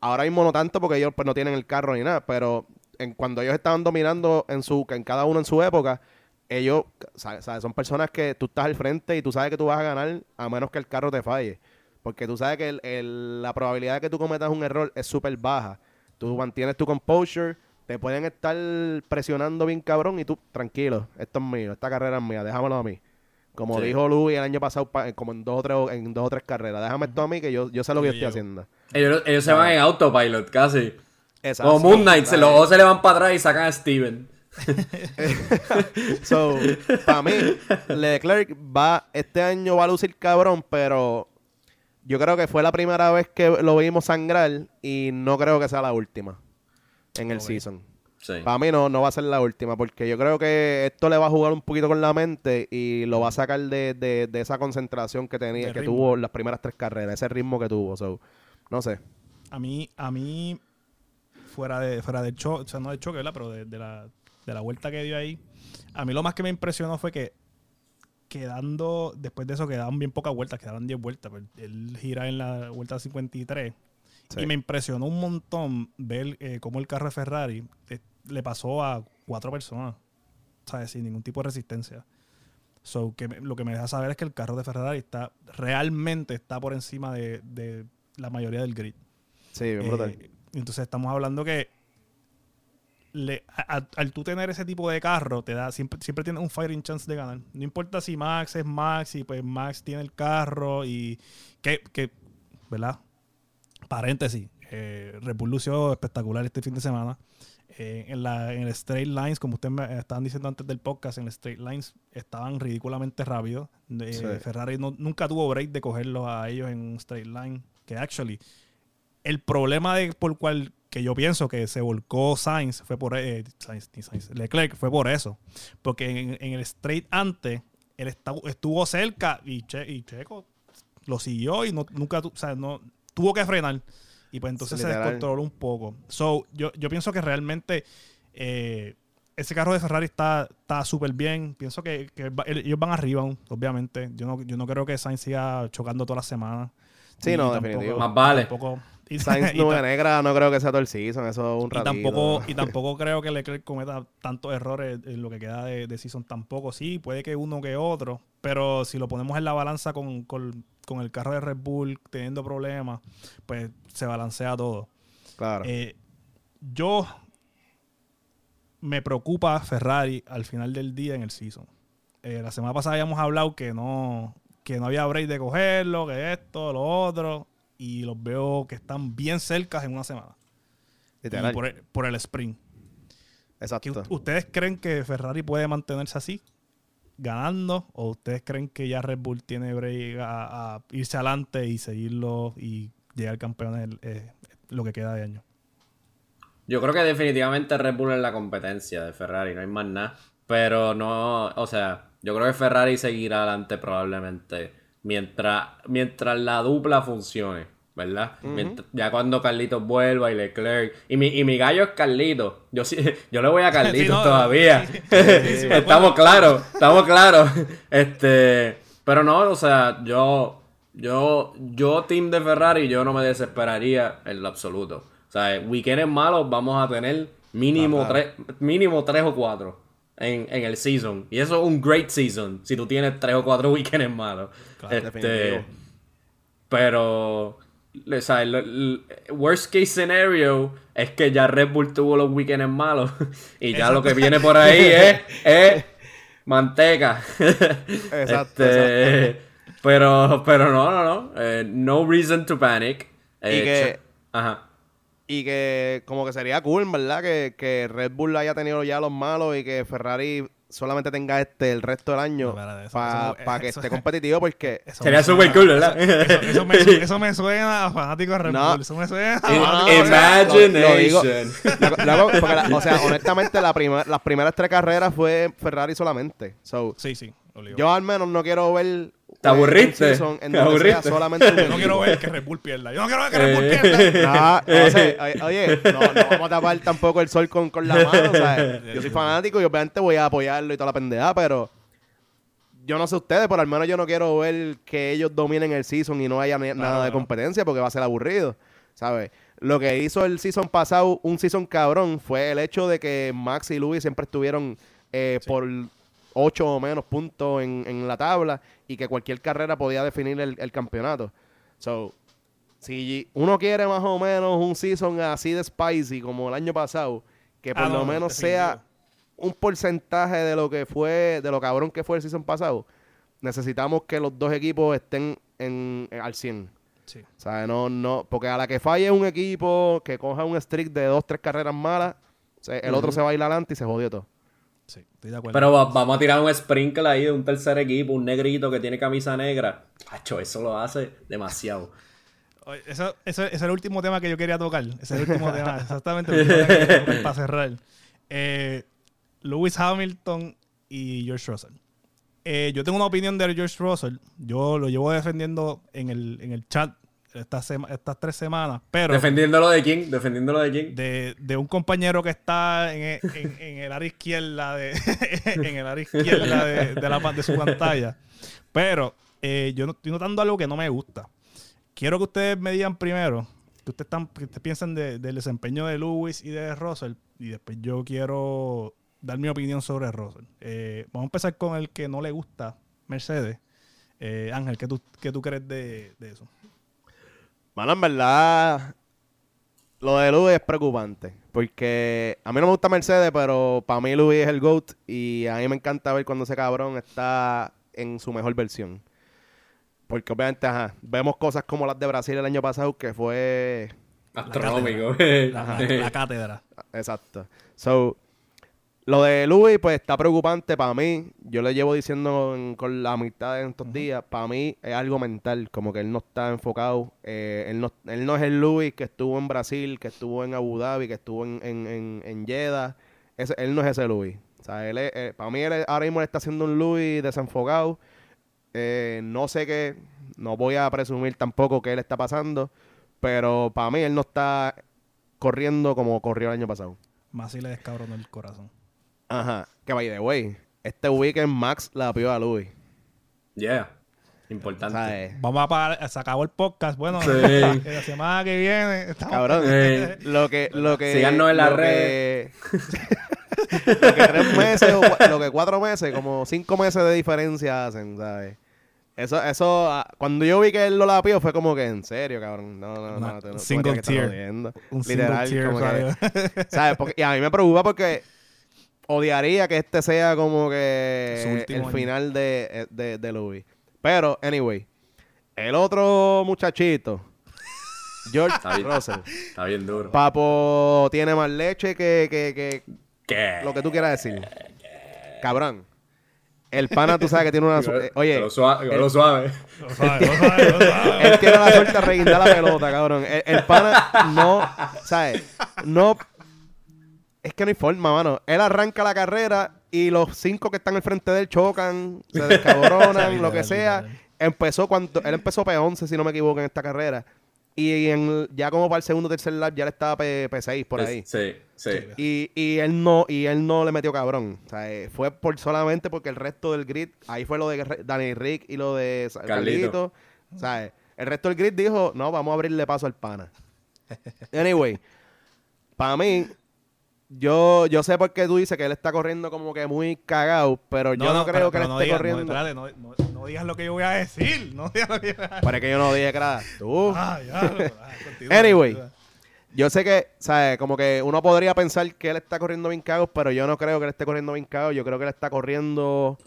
Ahora mismo no tanto porque ellos pues, no tienen el carro ni nada, pero en, cuando ellos estaban dominando en su en cada uno en su época, ellos ¿sabes? ¿sabes? son personas que tú estás al frente y tú sabes que tú vas a ganar a menos que el carro te falle. Porque tú sabes que el- el- la probabilidad de que tú cometas un error es súper baja. Tú mantienes tu composure, te pueden estar presionando bien cabrón y tú, tranquilo, esto es mío, esta carrera es mía, déjamelo a mí. Como Sí. dijo Louis el año pasado, pa- como en dos o tres, en dos o tres carreras, déjame esto a mí que yo, yo sé lo que yo estoy haciendo. Ellos, ellos se van en autopilot casi. Exacto. Como Moon Knight, se los ojos se le van para atrás y sacan a Steven. So, para mí, Leclerc va, este año va a lucir cabrón, pero yo creo que fue la primera vez que lo vimos sangrar y no creo que sea la última en el season. Sí. Para mí no, no va a ser la última, porque yo creo que esto le va a jugar un poquito con la mente y lo va a sacar de, de- de esa concentración que tenía, De que ritmo. tuvo las primeras tres carreras, ese ritmo que tuvo. So, no sé. A mí, a mí, fuera de, fuera del choque, o sea, no del choque, ¿verdad? Pero de, de la, de la vuelta que dio ahí, a mí lo más que me impresionó fue que quedando, después de eso quedaban bien pocas vueltas, quedaban 10 vueltas. pues, él gira en la vuelta 53. Sí. Y me impresionó un montón ver eh, cómo el carro de Ferrari eh, le pasó a cuatro personas, ¿sabes? Sin ningún tipo de resistencia. So, que me- lo que me deja saber es que el carro de Ferrari está realmente está por encima de, de la mayoría del grid. Sí, bien Eh, brutal. entonces estamos hablando que le- a- a- al tú tener ese tipo de carro, te da siempre, siempre tienes un fighting chance de ganar. No importa si Max es Max y pues Max tiene el carro y que, que ¿verdad? Paréntesis, eh, lució espectacular este fin de semana. Eh, en, la, en el straight lines, como ustedes me estaban diciendo antes del podcast, en el straight lines estaban ridículamente rápidos. Eh, Sí. Ferrari no- nunca tuvo break de cogerlos a ellos en un straight line. Que actually, el problema de por cual que yo pienso que se volcó Sainz fue por eh, Sainz, Leclerc fue por eso. Porque en, en el straight antes, él estuvo cerca y, Che- y Checo lo siguió y no, nunca tu- o sea, no, tuvo que frenar. Y pues entonces se descontroló un poco. So, yo, yo pienso que realmente eh, ese carro de Ferrari está está súper bien. Pienso que, ellos van arriba, obviamente. Yo no, yo no creo que Sainz siga chocando todas las semanas. Sí, Y no, tampoco- definitivo. Más vale. tampoco- y- Sainz y nube negra no creo que sea todo el season, eso es un y ratito. tampoco, y tampoco creo que Leclerc cometa tantos errores en lo que queda de, de season. Tampoco, sí, puede que uno que otro. Pero si lo ponemos en la balanza con, con- con el carro de Red Bull teniendo problemas, pues se balancea todo. Claro. Eh, yo me preocupa Ferrari al final del día en el season. eh, la semana pasada habíamos hablado que no, que no había break de cogerlo, que esto, lo otro. Y los veo que están bien cerca en una semana. Y por, el, por el sprint. ¿Qué Exacto. ¿Ustedes creen que Ferrari puede mantenerse así? Ganando, o ustedes creen que ya Red Bull tiene break a, a irse adelante y seguirlo y llegar campeón el, eh, lo que queda de año? Yo creo que definitivamente Red Bull es la competencia de Ferrari, no hay más nada. Pero no, o sea, yo creo que Ferrari seguirá adelante probablemente mientras, mientras la dupla funcione, ¿verdad? Mientras- ya cuando Carlitos vuelva y Leclerc. Y mi, y mi gallo es Carlitos. Yo sí, yo le voy a Carlitos Sí, no, todavía. sí, sí, estamos claros, estamos claros. Este, pero no, o sea, yo, yo, yo team de Ferrari, yo no me desesperaría en lo absoluto. O sea, weekends malos vamos a tener mínimo Ah, tres, mínimo tres o cuatro en, en el season. Y eso es un great season si tú tienes tres o cuatro weekends malos. Claro, este, pero, o sea, el, el worst case scenario es que ya Red Bull tuvo los weekends malos y ya lo que viene por ahí es, es manteca. Exacto, Este, Pero, pero no, no, no. Eh, no reason to panic. Eh, Y que- Ajá. Y que como que sería cool, ¿verdad? Que, que Red Bull haya tenido ya los malos y que Ferrari solamente tenga este el resto del año No, para que eso- esté competitivo porque... Sería súper cool, ¿verdad? Eso, eso me, eso me suena a fanático de Red No. Bull. Eso me suena a Imagination. O sea, honestamente, la primer- las primeras tres carreras fue Ferrari solamente. So, Sí, sí. obligado. yo al menos no quiero ver... ¿Te eh, aburriste? un season En ¿Te donde sea aburriste? solamente un Yo no quiero ver que Red Bull pierda. Yo no quiero ver que Red Bull Eh. pierda. No, no sé, oye, oye, no, no vamos a tapar tampoco el sol con, con la mano, ¿sabes? Yo soy fanático y obviamente voy a apoyarlo y toda la pendeja, pero yo no sé ustedes, pero al menos yo no quiero ver que ellos dominen el season y no haya ni- nada de competencia porque va a ser aburrido, ¿sabes? Lo que hizo el season pasado, un season cabrón, fue el hecho de que Max y Louis siempre estuvieron eh, por 8 o menos puntos en, en la tabla y que cualquier carrera podía definir el, el campeonato. So, si uno quiere más o menos un season así de spicy como el año pasado, que por Ah, lo no, menos sea un porcentaje de lo que fue, de lo cabrón que fue el season pasado, necesitamos que los dos equipos estén en, en- al 100. Sí. O sea, no, no, porque a la que falle un equipo que coja un streak de dos, tres carreras malas, se- el otro se va a ir adelante y se jodió todo. Sí, estoy de acuerdo. Pero va- vamos a tirar un sprinkle ahí de un tercer equipo, un negrito que tiene camisa negra. Hacho, eso lo hace demasiado. Eso, eso- ese es el último tema que yo quería tocar. Ese es el último tema, exactamente el último tema que quería tocar para cerrar. Eh, Lewis Hamilton y George Russell. Eh, yo tengo una opinión de George Russell. Yo lo llevo defendiendo en el, en el chat estas, sema- estas tres semanas, pero ¿Defendiéndolo de quién? ¿Defendiéndolo de quién? de, de un compañero que está en, e- en- en el área izquierda de en el área izquierda de, de la, de su pantalla. Pero eh, yo no, estoy notando algo que no me gusta. Quiero que ustedes me digan primero, que ustedes, están, que ustedes piensen de- del desempeño de Lewis y de Russell, y después yo quiero dar mi opinión sobre Russell. Eh, vamos a empezar con el que no le gusta Mercedes. Eh, Ángel, ¿qué tú, qué tú crees de, de eso? Mano, en verdad, lo de Luis es preocupante. Porque a mí no me gusta Mercedes, pero para mí Luis es el GOAT. Y a mí me encanta ver cuando ese cabrón está en su mejor versión. Porque obviamente, ajá, vemos cosas como las de Brasil el año pasado, que fue... Astronómico. La, la cátedra. Exacto. So, lo de Luis, pues está preocupante para mí. Yo le llevo diciendo en- con la mitad de estos días. Para mí es algo mental, como que él no está enfocado. eh, él, no, él no es el Luis que estuvo en Brasil, que estuvo en Abu Dhabi, que estuvo en, en, en, en Jeddah. Ese- él no es ese Luis. O sea, él es- eh, para mí él ahora mismo él está haciendo un Luis desenfocado. Eh, no sé qué, no voy a presumir tampoco qué le está pasando, pero para mí él no está corriendo como corrió el año pasado. Más si le descabronó el corazón. Ajá. Que by the way, este weekend Max la pió a Louis. Yeah. Importante. ¿Sabes? Vamos a parar, se acabó el podcast. Bueno, Sí. la, la semana que viene estamos. Cabrón. Lo que, lo que. Síganos en la lo red. que- lo que tres meses o lo que cuatro meses, como cinco meses de diferencia hacen, ¿sabes? Eso, eso, ah, cuando yo vi que él lo lapió fue como que en serio, cabrón. No, no, no. Una- single jodiendo. Un Literal, single tear como que-. ¿Sabes? Porque, y a mí me preocupa porque odiaría que este sea como que el año. final de, de, de Louis. Pero, anyway, el otro muchachito, George Está bien. Russell. Está bien duro. Papo tiene más leche que, que, que ¿Qué? lo que tú quieras decir. Cabrón. El pana, tú sabes que tiene una... su- eh, Oye, Lo suave. el- Lo suave. Lo lo lo él tiene la suerte de reguindar la pelota, cabrón. El, el pana no, ¿sabes? No... Es que no hay forma, mano. Él arranca la carrera y los cinco que están al frente de él chocan, se descabronan, lo que sea. Empezó cuando... Él empezó P11, si no me equivoco, en esta carrera. Y en, ya como para el segundo o tercer lap ya le estaba P, P6 por ahí. Sí, sí. Y, y él no y él no le metió cabrón. O sea, eh, fue por solamente porque el resto del grid, ahí fue lo de Danny Rick y lo de Carlito. Carlito. O sea, eh, el resto del grid dijo, no, vamos a abrirle paso al pana. Anyway, para mí, yo, yo sé por qué tú dices que él está corriendo como que muy cagado, pero yo no, creo pero- que él pero no esté digas- corriendo. No, espérate, digas lo que yo voy a decir. No digas lo que yo voy a decir. para que yo no dije que era tú. Ah, ya. ah, continúa, Anyway. continúa. Yo sé que, ¿sabes? Como que uno podría pensar que él está corriendo bien cagado, pero yo no creo que él esté corriendo bien cagado. Yo creo que él está corriendo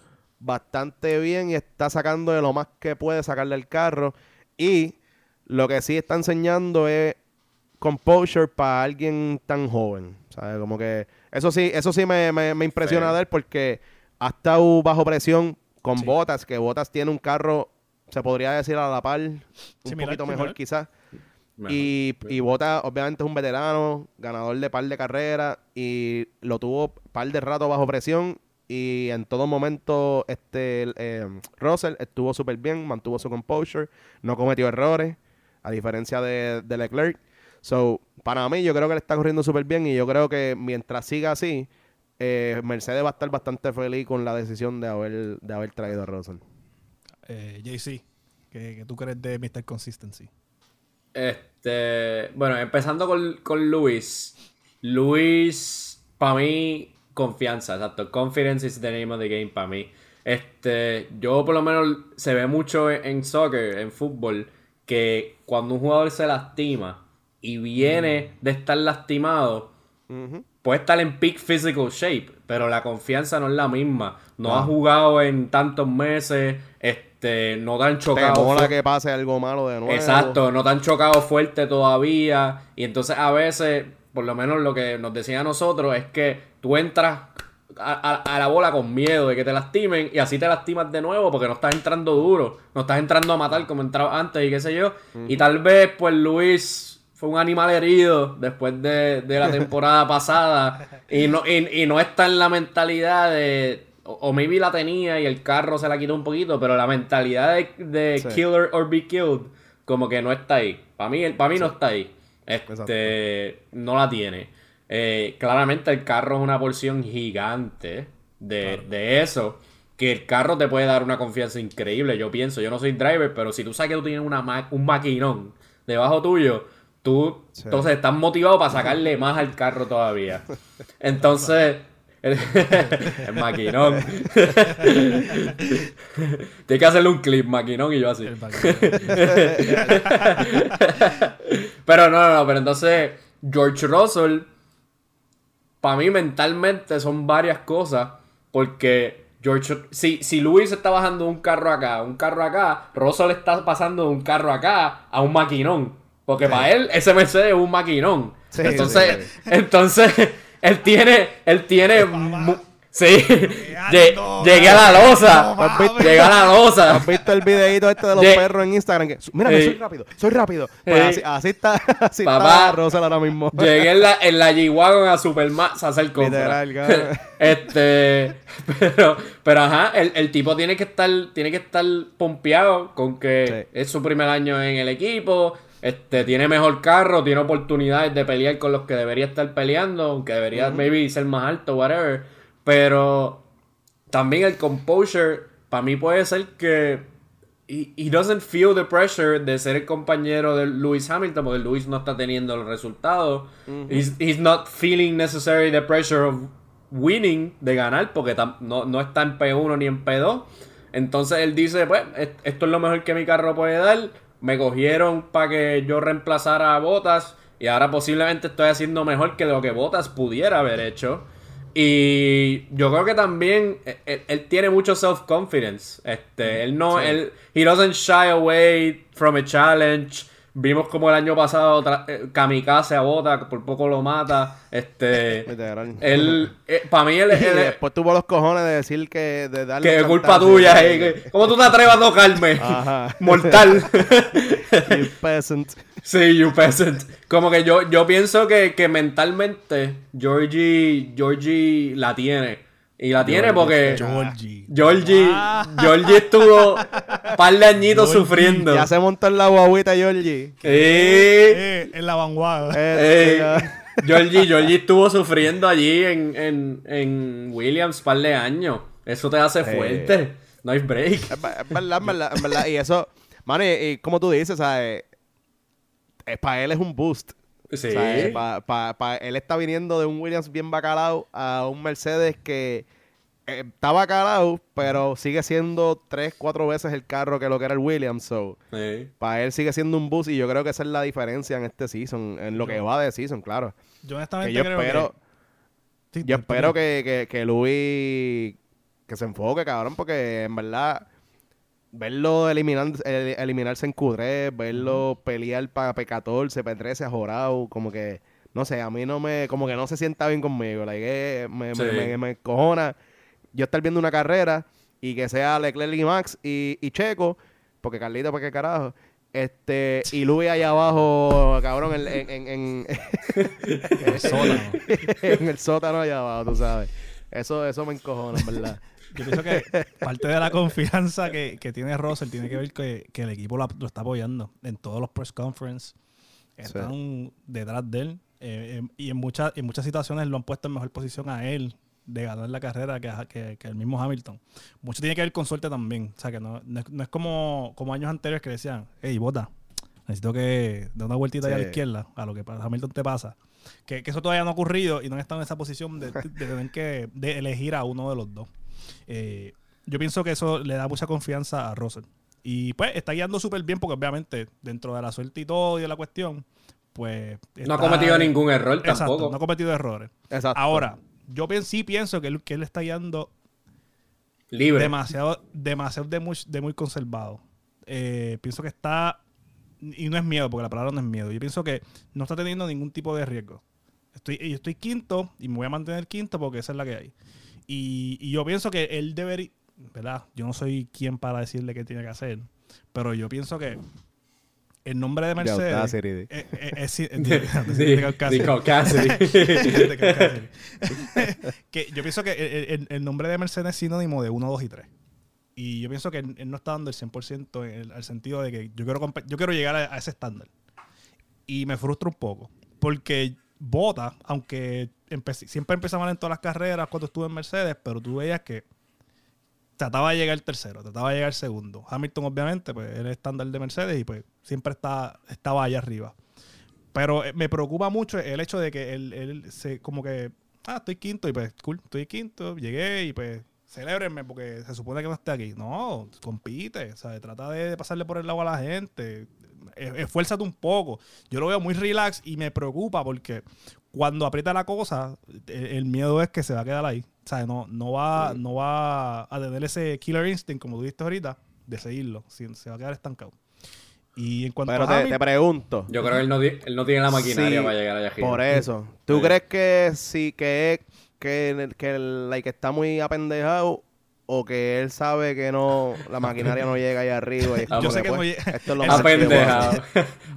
bastante bien y está sacando de lo más que puede sacarle el carro. Y lo que sí está enseñando es composure para alguien tan joven. ¿Sabes? Como que eso sí, eso sí me, me- me impresiona de él porque ha estado bajo presión con Sí. Botas, que Botas tiene un carro, se podría decir a la par, un Similar, poquito mejor similar. quizás. Mejor. Y, y Bota, obviamente, es un veterano, ganador de par de carreras y lo tuvo par de rato bajo presión. Y en todo momento, este eh, Russell estuvo súper bien, mantuvo su composure, no cometió errores, a diferencia de, de Leclerc. So, para mí, yo creo que él está corriendo súper bien y yo creo que mientras siga así, eh, Mercedes va a estar bastante feliz con la decisión de haber, de haber traído a Russell. Eh, JC, ¿qué, qué tú crees de Mr. Consistency? Este, bueno, empezando con, con Luis. Luis, para mí, confianza, exacto. Confidence is the name of the game para mí. Este, yo por lo menos se ve mucho en, en soccer, en fútbol, que cuando un jugador se lastima y viene de estar lastimado, puede estar en peak physical shape, pero la confianza no es la misma. No Ah. ha jugado en tantos meses, este, no tan chocado. mola que pase algo malo de nuevo. Exacto, no tan chocado fuerte todavía. Y entonces a veces, por lo menos lo que nos decían a nosotros es que tú entras a, a- a la bola con miedo de que te lastimen y así te lastimas de nuevo porque no estás entrando duro, no estás entrando a matar como entraba antes y qué sé yo. Y tal vez, pues Luis fue un animal herido después de, de la temporada pasada y no, y, y no está en la mentalidad de... O, o maybe la tenía y el carro se la quitó un poquito, pero la mentalidad de, de Sí. killer or be killed como que no está ahí. Para mí, para mí no está ahí. Este, no la tiene. Eh, claramente el carro es una porción gigante de, de eso. Que el carro te puede dar una confianza increíble. Yo pienso, yo no soy driver, pero si tú sabes que tú tienes una ma- un maquinón debajo tuyo, tú Sí. entonces estás motivado para sacarle más al carro todavía. Entonces, el, el maquinón. Tienes que hacerle un clip, maquinón, y yo así. Pero no, no, no, pero entonces George Russell, para mí mentalmente son varias cosas, porque George, si, si Luis está bajando un carro acá, un carro acá, Russell está pasando de un carro acá a un maquinón, porque para él ese Mercedes es un maquinón. Sí, entonces, sí, entonces él tiene, él tiene, sí, ando, llegué a la losa, no llegué a la losa. ¿Has visto el videito este de los perros en Instagram? Que, mira, Sí. soy rápido, soy rápido. Pues Sí. así, así está, así Papá. está ahora mismo. Llegué en la, en la G-Wagon a Supermax a hacer compras. Literal, cabrón. este, pero, pero ajá, el, el tipo tiene que estar, tiene que estar pompeado con que Sí. es su primer año en el equipo, este, tiene mejor carro, tiene oportunidades de pelear con los que debería estar peleando, aunque debería maybe ser más alto, whatever. Pero también el composure, para mí puede ser que he, he doesn't feel the pressure de ser el compañero de Lewis Hamilton, porque Lewis no está teniendo los resultados. he's, he's not feeling necessarily the pressure of winning, de ganar, porque tam- no, no está en P1 ni en P2. Entonces él dice, pues, est- esto es lo mejor que mi carro puede dar. Me cogieron para que yo reemplazara a Botas y ahora posiblemente estoy haciendo mejor que lo que Botas pudiera haber hecho. Y yo creo que también eh, él, él tiene mucho self-confidence. Este, él no, él, he doesn't shy away from a challenge. Vimos como el año pasado tra- eh, Kamikaze a Bota, por poco lo mata. Este, él, para mí él, él- después tuvo los cojones de decir que de darle que es culpa tuya. eh, que- ¿Cómo tú te atreves a tocarme? Ajá. Mortal. You peasant. Sí, you peasant. Como que yo, yo pienso que, que mentalmente Georgie, Georgie la tiene. Y la tiene porque Georgie. Georgie, Ah. Georgie estuvo un par de añitos Georgie, sufriendo. Ya se montó en la guaguita Georgie. Sí. Eh, en la vanguardia. Ey, ya. Georgie, Georgie estuvo sufriendo allí en, en, en Williams un par de años. Eso te hace fuerte. No hay break. Es, ver- es verdad, es verdad, es verdad. Y eso, mano, y, y como tú dices, ¿sabes? para él es un boost. Sí. Pa- pa- pa- él está viniendo de un Williams bien bacalao a un Mercedes que eh, está bacalao, pero sigue siendo tres, cuatro veces el carro que lo que era el Williams. So, Sí. para él sigue siendo un boost y yo creo que esa es la diferencia en este season, en lo que va de season, claro. Yo honestamente Que yo creo espero, que... Sí, yo espero que, que, que Luis que se enfoque, cabrón, porque en verdad verlo eliminar, el- eliminarse en Q3, verlo pelear para P14, P13 a Jorao, como que, no sé, a mí no me, como que no se sienta bien conmigo, like, eh, me, Sí. me, me, me cojona yo estar viendo una carrera y que sea Leclerc y Max y, y Checo, porque Carlito, ¿para qué carajo? Este, y Luis allá abajo, cabrón, en, en, en, en- el sótano. en el sótano allá abajo, tú sabes. Eso, eso me encojona, en verdad. Yo pienso que parte de la confianza que, que tiene Russell tiene que ver que, que el equipo la- lo está apoyando en todos los press conference. Están detrás de él. eh, eh, y en muchas, en muchas situaciones lo han puesto en mejor posición a él de ganar la carrera que, que, que el mismo Hamilton. Mucho tiene que ver con suerte también. O sea, que no, no es, no es como, como años anteriores que decían, hey, bota, necesito que dé una vueltita allá a la Sí. izquierda a lo que a Hamilton te pasa. Que, que eso todavía no ha ocurrido y no han estado en esa posición de, de tener que de elegir a uno de los dos. Eh, yo pienso que eso le da mucha confianza a Russell. Y pues está guiando súper bien porque obviamente dentro de la suerte y todo y de la cuestión, pues... No ha cometido ningún error Exacto, tampoco. no ha cometido errores. Exacto. Ahora, yo sí pienso que él, que él está guiando Libre. demasiado, demasiado de muy, de muy conservado. Eh, pienso que está, y no es miedo, porque la palabra no es miedo. Yo pienso que no está teniendo ningún tipo de riesgo. Estoy, yo estoy quinto y me voy a mantener quinto porque esa es la que hay. Y, y yo pienso que él debería, ¿verdad? Yo no soy quien para decirle qué tiene que hacer, pero yo pienso que el nombre de Mercedes... Eh, eh, es- que yo pienso que el, el- el nombre de Mercedes es sinónimo de 1, 2 y 3. Y yo pienso que él, él no está dando el 100% en el, al sentido de que yo quiero, yo quiero llegar a, a ese estándar. Y me frustra un poco. Porque Bota, aunque empe- siempre empezaba mal en todas las carreras cuando estuve en Mercedes, pero tú veías que trataba de llegar tercero, trataba de llegar segundo. Hamilton, obviamente, pues era el estándar de Mercedes y pues siempre está, estaba allá arriba. Pero eh, me preocupa mucho el hecho de que él, él se como que, ah, estoy quinto y pues, cool, estoy quinto, llegué y pues, celébrenme porque se supone que no esté aquí. No, compite, ¿sabes? Trata de pasarle por el lado a la gente, esfuérzate un poco. Yo lo veo muy relax y me preocupa porque cuando aprieta la cosa, el, el miedo es que se va a quedar ahí. O sea, no, no, va, no va a tener ese killer instinct, como tú dijiste ahorita, de seguirlo. Si- Se va a quedar estancado. Y en cuanto Pero a te, te pregunto. Yo creo que él no, él no tiene la maquinaria Sí, para llegar allá arriba. Por eso. ¿Tú Sí. crees que sí que es que, que like, está muy apendejado o que él sabe que no la maquinaria no llega allá arriba? Y es Yo sé que no pues, llega- Esto es lo más Apendejado.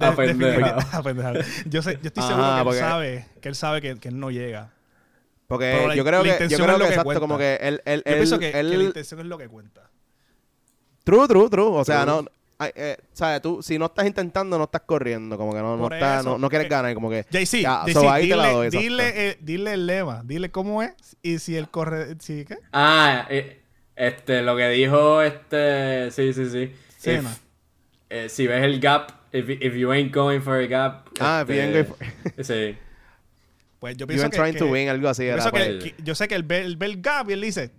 Apendejado. Yo, sé, yo estoy Ajá, seguro que él sabe que él sabe que, que él no llega. Porque Pero la- yo creo la que, yo creo es lo que que exacto, cuenta. como que él, él, Yo él, pienso que, la intención es lo que cuenta. True, true, true. O sea, True. no... ay, eh, ¿Sabes? Tú, si no estás intentando, no estás corriendo. Como que no, no, eso, no, no quieres ganar. Como que... JC, Ya, JC, so ahí te dile, la doy, dile, eh, dile el lema, dile cómo es y si él corre, si qué. Ah, eh, este, lo que dijo este, sí, sí, sí. If- eh, si ves el gap, if, if you ain't going for a gap. Ah, if you ain't este, Sí. Pues yo You pienso ain't que, trying to win, algo así. yo, Era, pues. que- que- yo sé que él ve, él ve el gap y él dice, "Eh,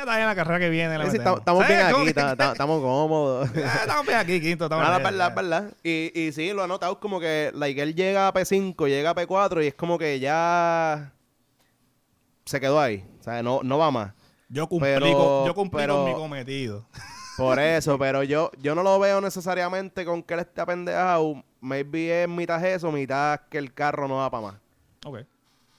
está bien la carrera que viene. la Sí, sí, metemos". estamos bien aquí, estamos cómodos. Ah, Estamos bien aquí, quinto. Estamos Nada, verdad, verdad. Y, y sí, lo he notado como que like, él llega a P5, llega a P4 y es como que ya... se quedó ahí. O sea, no, no va más. Yo cumplí, Pero- con, yo cumplí pero- con mi cometido. Por eso, pero yo, yo no lo veo necesariamente con que él esté apendejado. Maybe es mitad eso, mitad que el carro no va para más. Ok.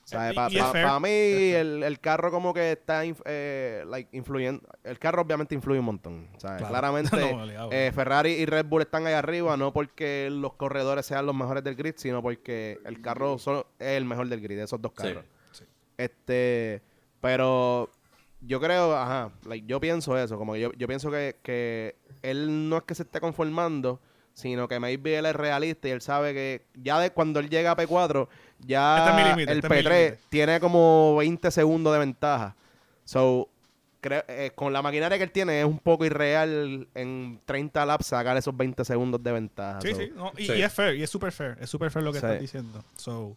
O sea, para mí el, el carro como que está inf- eh, like, influyendo. El carro obviamente influye un montón. O sea, Claro. claramente No, obligado. eh, Ferrari y Red Bull están ahí arriba, no porque los corredores sean los mejores del grid, sino porque el carro solo es el mejor del grid, esos dos Sí. carros. Este, pero yo creo, ajá, like, yo pienso eso, como que yo, yo pienso que, que él no es que se esté conformando, sino que maybe él es realista y él sabe que ya de cuando él llega a P4, ya Este es el este es mi P3 límite. tiene como 20 segundos de ventaja. So, creo- eh, con la maquinaria que él tiene es un poco irreal en 30 laps sacar esos 20 segundos de ventaja. Sí, So, sí. no, y, Sí. y es fair, y es super fair. Es super fair lo que Sí. estás diciendo. So,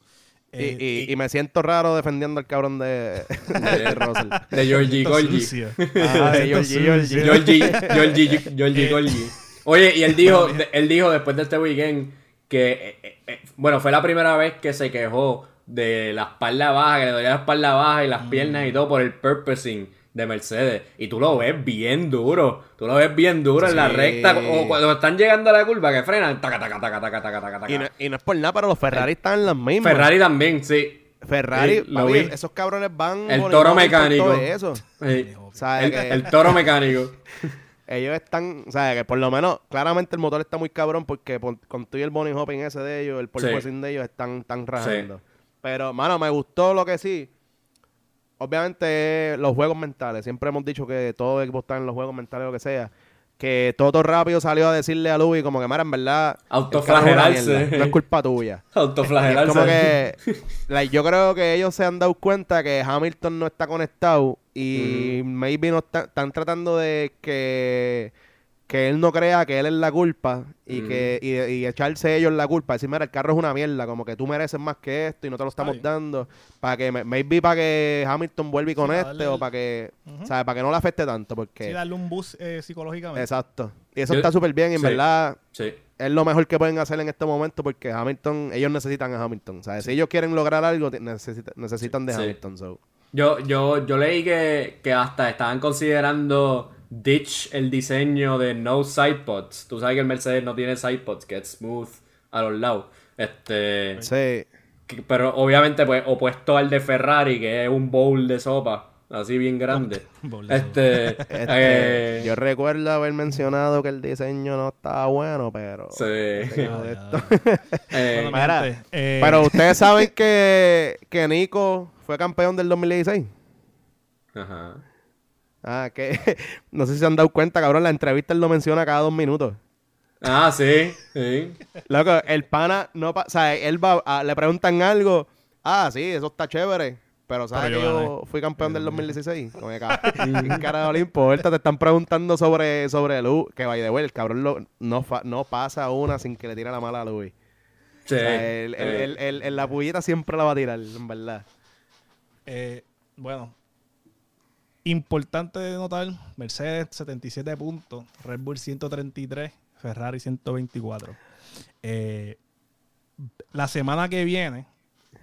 Y, eh, y- y me siento raro defendiendo al cabrón de, de Russell. De Georgie Golgi. sucio. Ah, de Georgie, Georgie. sucio. Georgie, Georgie, Georgie Eh, Golgi. Oye, y él dijo, de- él dijo después de este weekend que, eh, bueno, fue la primera vez que se quejó de la espalda baja, que le dolía la espalda baja y las piernas y todo por el purposing de Mercedes. Y tú lo ves bien duro. Tú lo ves bien duro en la recta. O cuando están llegando a la curva que frenan. Taca, taca, taca, taca, taca, taca, taca. Y no, y no es por nada, pero los Ferrari están en las mismas. Ferrari también, sí. Ferrari, Sí, lo papi, vi. esos cabrones van El toro mecánico. todo eso. Sí. O sea, El, que el toro mecánico. ellos están, o sea, que por lo menos, claramente el motor está muy cabrón porque por- con todo y el bunny hopping ese de ellos, el Sí. porpoising de ellos están tan rajando. Pero, mano, me gustó lo que sí. Obviamente, los juegos mentales. Siempre hemos dicho que todo equipo está en los juegos mentales, lo que sea. Que Toto rápido salió a decirle a Luis como que, mira, en verdad... Autoflagelarse. No es culpa tuya. Es Autoflagelarse. como que like, yo creo que ellos se han dado cuenta que Hamilton no está conectado y maybe no está- están tratando de que, que él no crea que él es la culpa y Mm. que y, y echarse ellos la culpa, decir, mira, el carro es una mierda, como que tú mereces más que esto y no te lo estamos dando, para que maybe para que Hamilton vuelva y Sí, conecte darle o para que, Ujú. ¿sabes? Para que no le afecte tanto, porque Sí, darle un boost eh, psicológicamente. exacto. Y eso Yo- está súper bien y en sí. verdad Sí. es lo mejor que pueden hacer en este momento porque Hamilton, ellos necesitan a Hamilton. O sea, si ellos quieren lograr algo, necesita- necesitan de Sí. Hamilton. so. Yo, yo, yo leí que, que hasta estaban considerando ditch el diseño de no sidepods. Tú sabes que el Mercedes no tiene sidepods, que es smooth a los lados. Este, Sí. que- pero obviamente pues opuesto al de Ferrari, que es un bowl de sopa, así bien grande. Este, Este, eh, yo recuerdo haber mencionado que el diseño no estaba bueno, pero... sí. De esto. Eh, Mira, eh, Pero ustedes saben que, que Nico fue campeón del 2016. ajá. Ah, que no sé si se han dado cuenta, cabrón, la entrevista él lo menciona cada dos minutos. Ah, sí, sí. Loco, el pana no pa- o sea, él va a- le preguntan algo, ah, sí, eso está chévere, pero sabes Pero que yo yo fui campeón del 2016. Como que, cabrón, ¿quién carajo le importa? Te están preguntando sobre sobre Lu, que vaya de vuelta, el cabrón lo- no fa- no pasa una sin que le tire la mala a Luis. Sí. O sea, él la pullita siempre la va a tirar, en verdad. eh, bueno, importante de notar, Mercedes 77 puntos, Red Bull 133, Ferrari 124. Eh, la semana que viene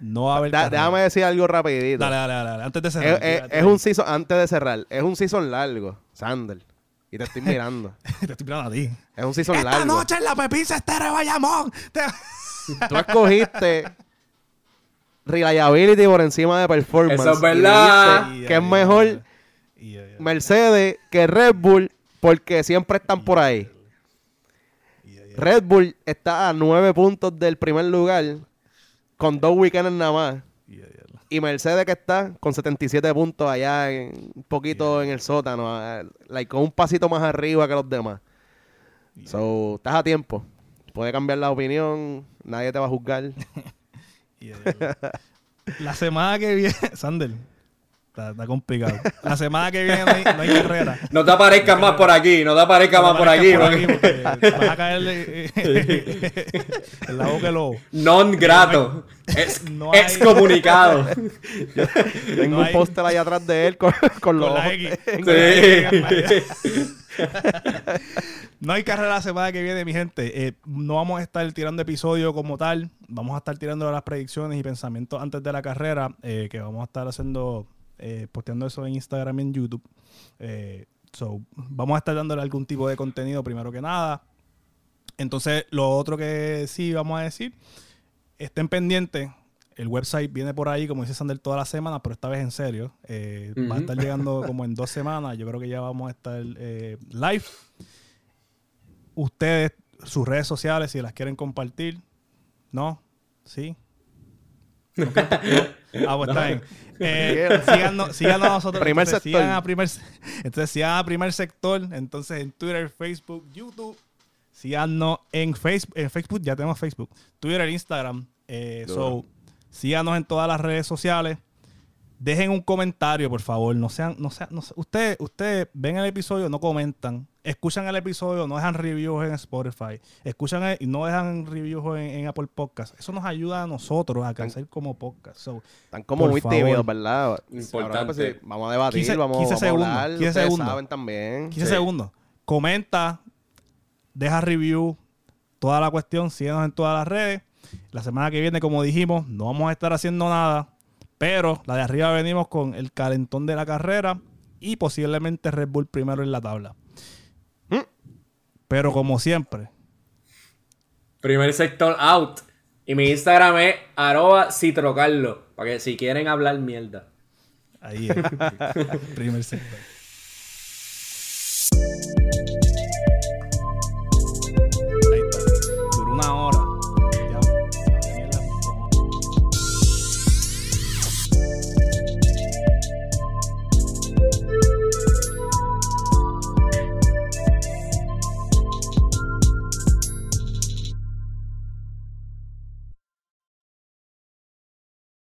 no va a haber... Da- déjame decir algo rapidito. Dale, dale, dale, dale, antes de Es, cerrar. es- un season, antes de cerrar, es un season largo, Sander. Y te estoy mirando. Te estoy mirando a ti. Es un season Esta largo. noche en la Pepisa Estéreo Bayamón. Te- Tú escogiste reliability por encima de performance. Eso es verdad. que es mejor Mercedes que Red Bull porque siempre están por ahí. Red Bull está a nueve puntos del primer lugar con dos weekends nada más. y, Y Mercedes que está con 77 puntos allá en- un poquito en el sótano, like, con un pasito más arriba que los demás. So, estás a tiempo. Puede cambiar la opinión, nadie te va a juzgar. La semana que viene, Sander, está, está complicado. La semana que viene no hay, no hay carrera. No te aparezcas más por aquí, no te aparezcas más por aquí. Aparezca porque- porque vas a caer en la boca del lobo. Non grato. Es, No hay- excomunicado. Tengo un hay- póster ahí atrás de él con, con los Con. X. Sí. No hay carrera la semana que viene, mi gente. Eh, no vamos a estar tirando episodio como tal. Vamos a estar tirando las predicciones y pensamientos antes de la carrera, eh, que vamos a estar haciendo eh, posteando eso en Instagram y en YouTube. Eh, so, vamos a estar dándole algún tipo de contenido primero que nada. Entonces, lo otro que sí vamos a decir, estén pendientes. El website viene por ahí, como dice Sander, toda la semana, pero esta vez en serio. Eh, Va a estar llegando como en dos semanas. Yo creo que ya vamos a estar live. Ustedes, sus redes sociales, si las quieren compartir, ¿no? ¿Sí? Ah, pues está bien. Eh, síganos, síganos a nosotros. Primer entonces, sector. sigan a primer, entonces sigan a primer sector. Entonces en Twitter, Facebook, YouTube. Síganos en Facebook. En Facebook ya tenemos Facebook. Twitter, Instagram. Eh, so, síganos en todas las redes sociales. Dejen un comentario, por favor. No sean, no sean, no se- ustedes, ustedes ven el episodio, no comentan. Escuchan el episodio, no dejan reviews en Spotify. Escuchan el- y no dejan reviews en, en Apple Podcast. Eso nos ayuda a nosotros a crecer como podcast. So, Están como muy favor. tímidos, ¿verdad? Importante. Ahora, pues, sí, vamos a debatir, 15 vamos, 15 vamos a hablar. 15 Ustedes segundos. saben también. 15 Sí. segundos. Comenta, deja review, toda la cuestión, síguenos en todas las redes. La semana que viene, como dijimos, no vamos a estar haciendo nada, pero la de arriba venimos con el calentón de la carrera y posiblemente Red Bull primero en la tabla. Pero como siempre. Primer sector out. Y mi Instagram es arroba citrocarlo. Para que si quieren hablar mierda. Ahí es. Primer sector.